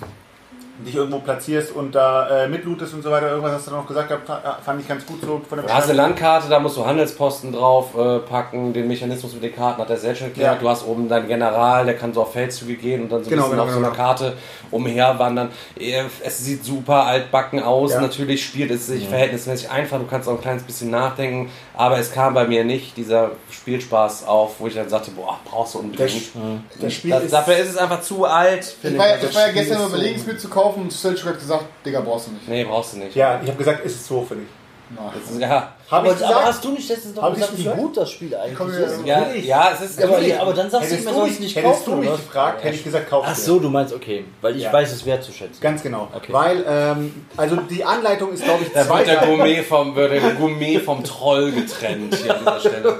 dich irgendwo platzierst und da äh, mitlootest und so weiter. Irgendwas hast du noch gesagt, gehabt, fa- fand ich ganz gut so von der Du hast eine Landkarte, da musst du Handelsposten drauf äh, packen, den Mechanismus mit den Karten hat er selbst schon erklärt. Ja. Du hast oben deinen General, der kann so auf Feldzüge gehen und dann so ein Genau, bisschen genau, auf so einer genau. Karte umherwandern. Äh, Es sieht super altbacken aus, Ja. natürlich spielt es sich verhältnismäßig einfach, du kannst auch ein kleines bisschen nachdenken, aber es kam bei mir nicht dieser Spielspaß auf, wo ich dann sagte, boah, brauchst du unbedingt. Das Spiel Das, ist dafür ist es einfach zu alt. Ich war, ja- Also ich war ja das gestern überlegen, es mir zu kaufen und Selchuk hat gesagt, Digga, brauchst du nicht. Nee, brauchst du nicht. Ja, ich habe gesagt, ist es so für dich. Das ist, ja, Aber, ich aber gesagt? hast du nicht letztens noch Hab ich gesagt, wie gut das Spiel eigentlich ist? ja, ja, es ist. Aber, aber dann sagst du Hättest mir du sonst mich, nicht hättest kaufen, du mich oder? gefragt, hätte ich gesagt, kauf Ach so, du meinst, okay. Weil ich Ja. weiß es wertzuschätzen. Ganz genau. Okay. Weil, ähm, also die Anleitung ist, glaube ich, Da zwei wird der. Gourmet vom, wird der Gourmet vom Troll getrennt hier an dieser Stelle.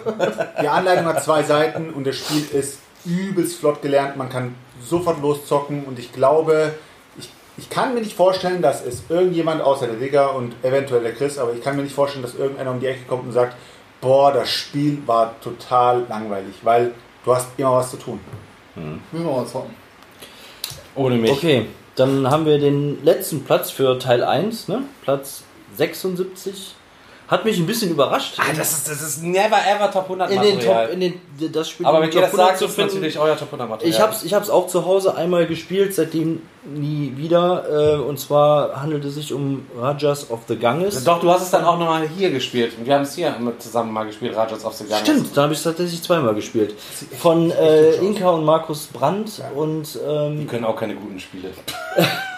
Die Anleitung hat zwei Seiten und das Spiel ist übelst flott gelernt. Man kann sofort loszocken und ich glaube, ich, kann mir nicht vorstellen, dass es irgendjemand außer der Digger und eventuell der Chris, aber ich kann mir nicht vorstellen, dass irgendeiner um die Ecke kommt und sagt, boah, das Spiel war total langweilig, weil du hast immer was zu tun. Müssen wir mal zocken. Ohne mich. Okay, dann haben wir den letzten Platz für Teil 1, ne? Platz 76. Hat mich ein bisschen überrascht. Ah, das ist, das ist never ever Top 100 in den Material. Top, in den, das Spiel Aber wenn ihr das Top 100 sagt, zu ist es finden. natürlich euer Top 100 Material. Ich hab's, ich hab's auch zu Hause einmal gespielt, seitdem nie wieder. Äh, und zwar handelt es sich um Rajas of the Ganges. Doch, du hast es dann auch nochmal hier gespielt. Und wir haben es hier zusammen mal gespielt, Rajas of the Ganges. Stimmt, da habe ich tatsächlich zweimal gespielt. Von äh, Inka und Markus Brandt und Die ähm, können auch keine guten Spiele.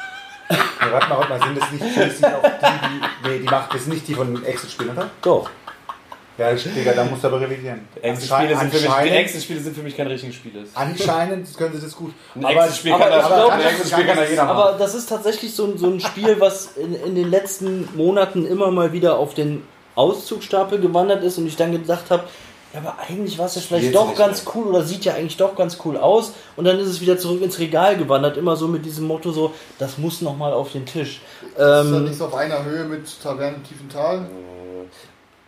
Ja, warte mal, warte mal, sind das nicht, sind das nicht auch die, die, nee, die macht, das sind nicht die von Exit-Spielen, oder? doch. Ja, Digga, da musst du aber revidieren. Exit-Spiele sind, für mich- die anscheinend, Exit-Spiele sind für mich keine richtigen Spiele. anscheinend können sie das gut. Ein Exit-Spiel kann, aber da- ich glaub, ein Exit-Spiel kann da jeder machen. Aber das ist tatsächlich so, ein- so ein Spiel, was in, in den letzten Monaten immer mal wieder auf den Auszugstapel gewandert ist und ich dann gedacht habe, ja, aber eigentlich war es ja vielleicht doch ganz mehr. cool oder sieht ja eigentlich doch ganz cool aus und dann ist es wieder zurück ins Regal gewandert, immer so mit diesem Motto so, das muss nochmal auf den Tisch. Ist das Ähm, nicht so auf einer Höhe mit Taverne Tiefental?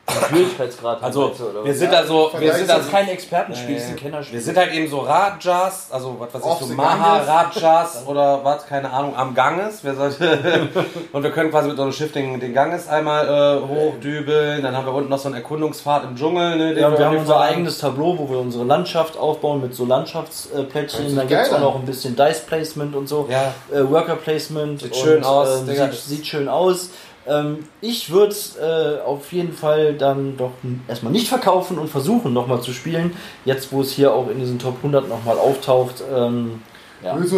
Schwierigkeitsgrad. Also, wir sind also, wir sind also kein Expertenspiel, das ist ein Wir Kennerspiel. sind halt eben so Rajas, also was weiß Of ich, so the Maharajas oder was, keine Ahnung, am Ganges. Wir sollte, und wir können quasi mit so einem Schiff den, den Ganges einmal äh, hochdübeln. Dann haben wir unten noch so einen Erkundungsfahrt im Dschungel. Ne, den Ja, und wir haben unser eigenes Tableau, wo wir unsere Landschaft aufbauen mit so Landschaftsplättchen. Dann gibt es auch noch ein bisschen Dice Placement und so. Ja. Äh, Worker Placement. Sieht schön aus, Ähm, sieht, sieht schön aus. Ähm, ich würde äh, auf jeden Fall dann doch erstmal nicht verkaufen und versuchen nochmal zu spielen. Jetzt, wo es hier auch in diesen Top 100 nochmal auftaucht. Ähm, ja. Wenn ich,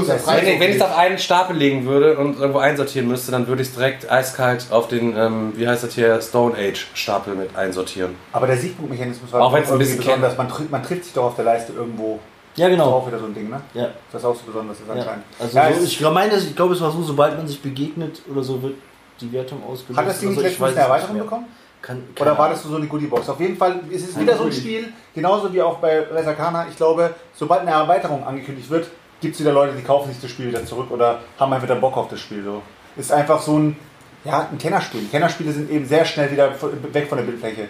wenn ich es auf einen Stapel legen würde und irgendwo einsortieren müsste, dann würde ich es direkt eiskalt auf den, ähm, wie heißt das hier, Stone Age Stapel mit einsortieren. Aber der Siegpunktmechanismus war Auch ein bisschen besonders. Man, tri- man trifft sich doch auf der Leiste irgendwo. ja, Das ist genau. auch wieder so ein Ding, ne? Ja, Das ist auch so besonders ist ja. anscheinend. Also Ja, so, ich meine, ich glaube, es war so, sobald man sich begegnet oder so, wird die Wertung ausgelöst. Hat das Ding Also, letztens eine Erweiterung bekommen? Kann, Oder war das so eine Goodie-Box? Auf jeden Fall ist es wieder so ein Spiel, genauso wie auch bei Resakana. Ich glaube, sobald eine Erweiterung angekündigt wird, gibt es wieder Leute, die kaufen sich das Spiel wieder zurück oder haben einfach wieder Bock auf das Spiel. So. Ist einfach so ein, ja, ein Kennerspiel. Kennerspiele sind eben sehr schnell wieder weg von der Bildfläche.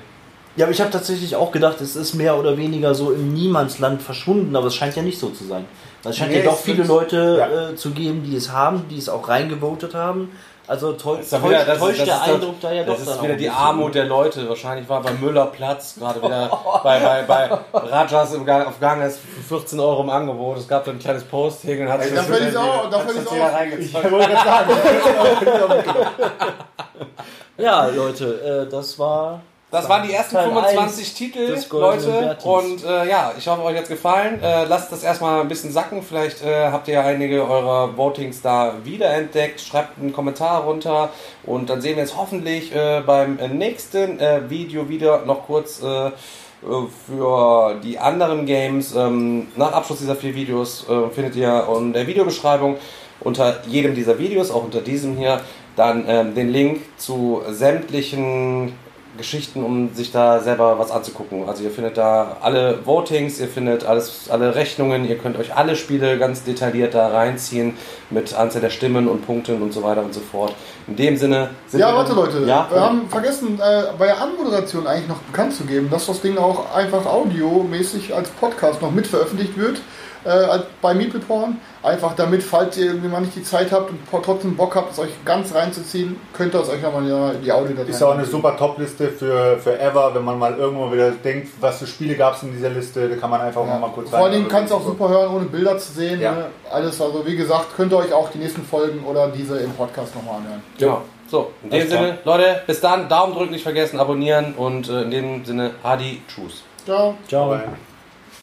Ja, aber ich habe tatsächlich auch gedacht, es ist mehr oder weniger so im Niemandsland verschwunden, aber es scheint ja nicht so zu sein. Es scheint Nee, ja doch viele Leute ja. äh, zu geben, die es haben, die es auch reingevotet haben. Also täuscht, wieder- das ist- täuscht das der ist Eindruck da ja doch Das ist wieder die. Armut der Leute. Wahrscheinlich war bei Müller Platz gerade wieder bei, bei, bei Rajas im Gang, auf Ganges für 14 Euro im Angebot. Es gab so ein kleines Posting und hat sich da das fällt wieder- ich's auch, da jeder auch. reingezogen. wollte gerade sagen, Ja, Leute, äh, das war. Das waren die ersten Teil 25 eins Titel, Leute. Und äh, ja, ich hoffe, euch hat's gefallen. Äh, lasst das erstmal ein bisschen sacken. Vielleicht äh, habt ihr ja einige eurer Votings da wiederentdeckt. Schreibt einen Kommentar runter. Und dann sehen wir uns hoffentlich äh, beim nächsten äh, Video wieder noch kurz äh, für die anderen Games. Ähm, nach Abschluss dieser vier Videos findet ihr in der Videobeschreibung unter jedem dieser Videos, auch unter diesem hier, dann ähm, den Link zu sämtlichen Geschichten, um sich da selber was anzugucken. Also ihr findet da alle Votings, ihr findet alles, alle Rechnungen, ihr könnt euch alle Spiele ganz detailliert da reinziehen mit Anzahl der Stimmen und Punkten und so weiter und so fort. In dem Sinne sind Ja, wir warte Leute, Ja, wir haben vergessen, äh, bei der Anmoderation eigentlich noch bekannt zu geben, dass das Ding auch einfach audiomäßig als Podcast noch mit veröffentlicht wird. Äh, bei Meeple Porn. Einfach damit, falls ihr irgendwie mal nicht die Zeit habt und trotzdem Bock habt, es euch ganz reinzuziehen, könnt ihr es euch nochmal in die Audiodatei Ist auch eine super Top-Liste für, für ever, wenn man mal irgendwo wieder denkt, was für Spiele gab es in dieser Liste, da kann man einfach Ja. mal kurz Vor allen Dingen rein- kannst du auch super hören, ohne Bilder zu sehen. Ja. Ne? Alles, also wie gesagt, könnt ihr euch auch die nächsten Folgen oder diese im Podcast nochmal anhören. Genau. So, in dem. Sinne, Leute, bis dann, Daumen drücken nicht vergessen, abonnieren und äh, in dem Sinne, Adi, Tschüss. Ciao. Ciao. Bye.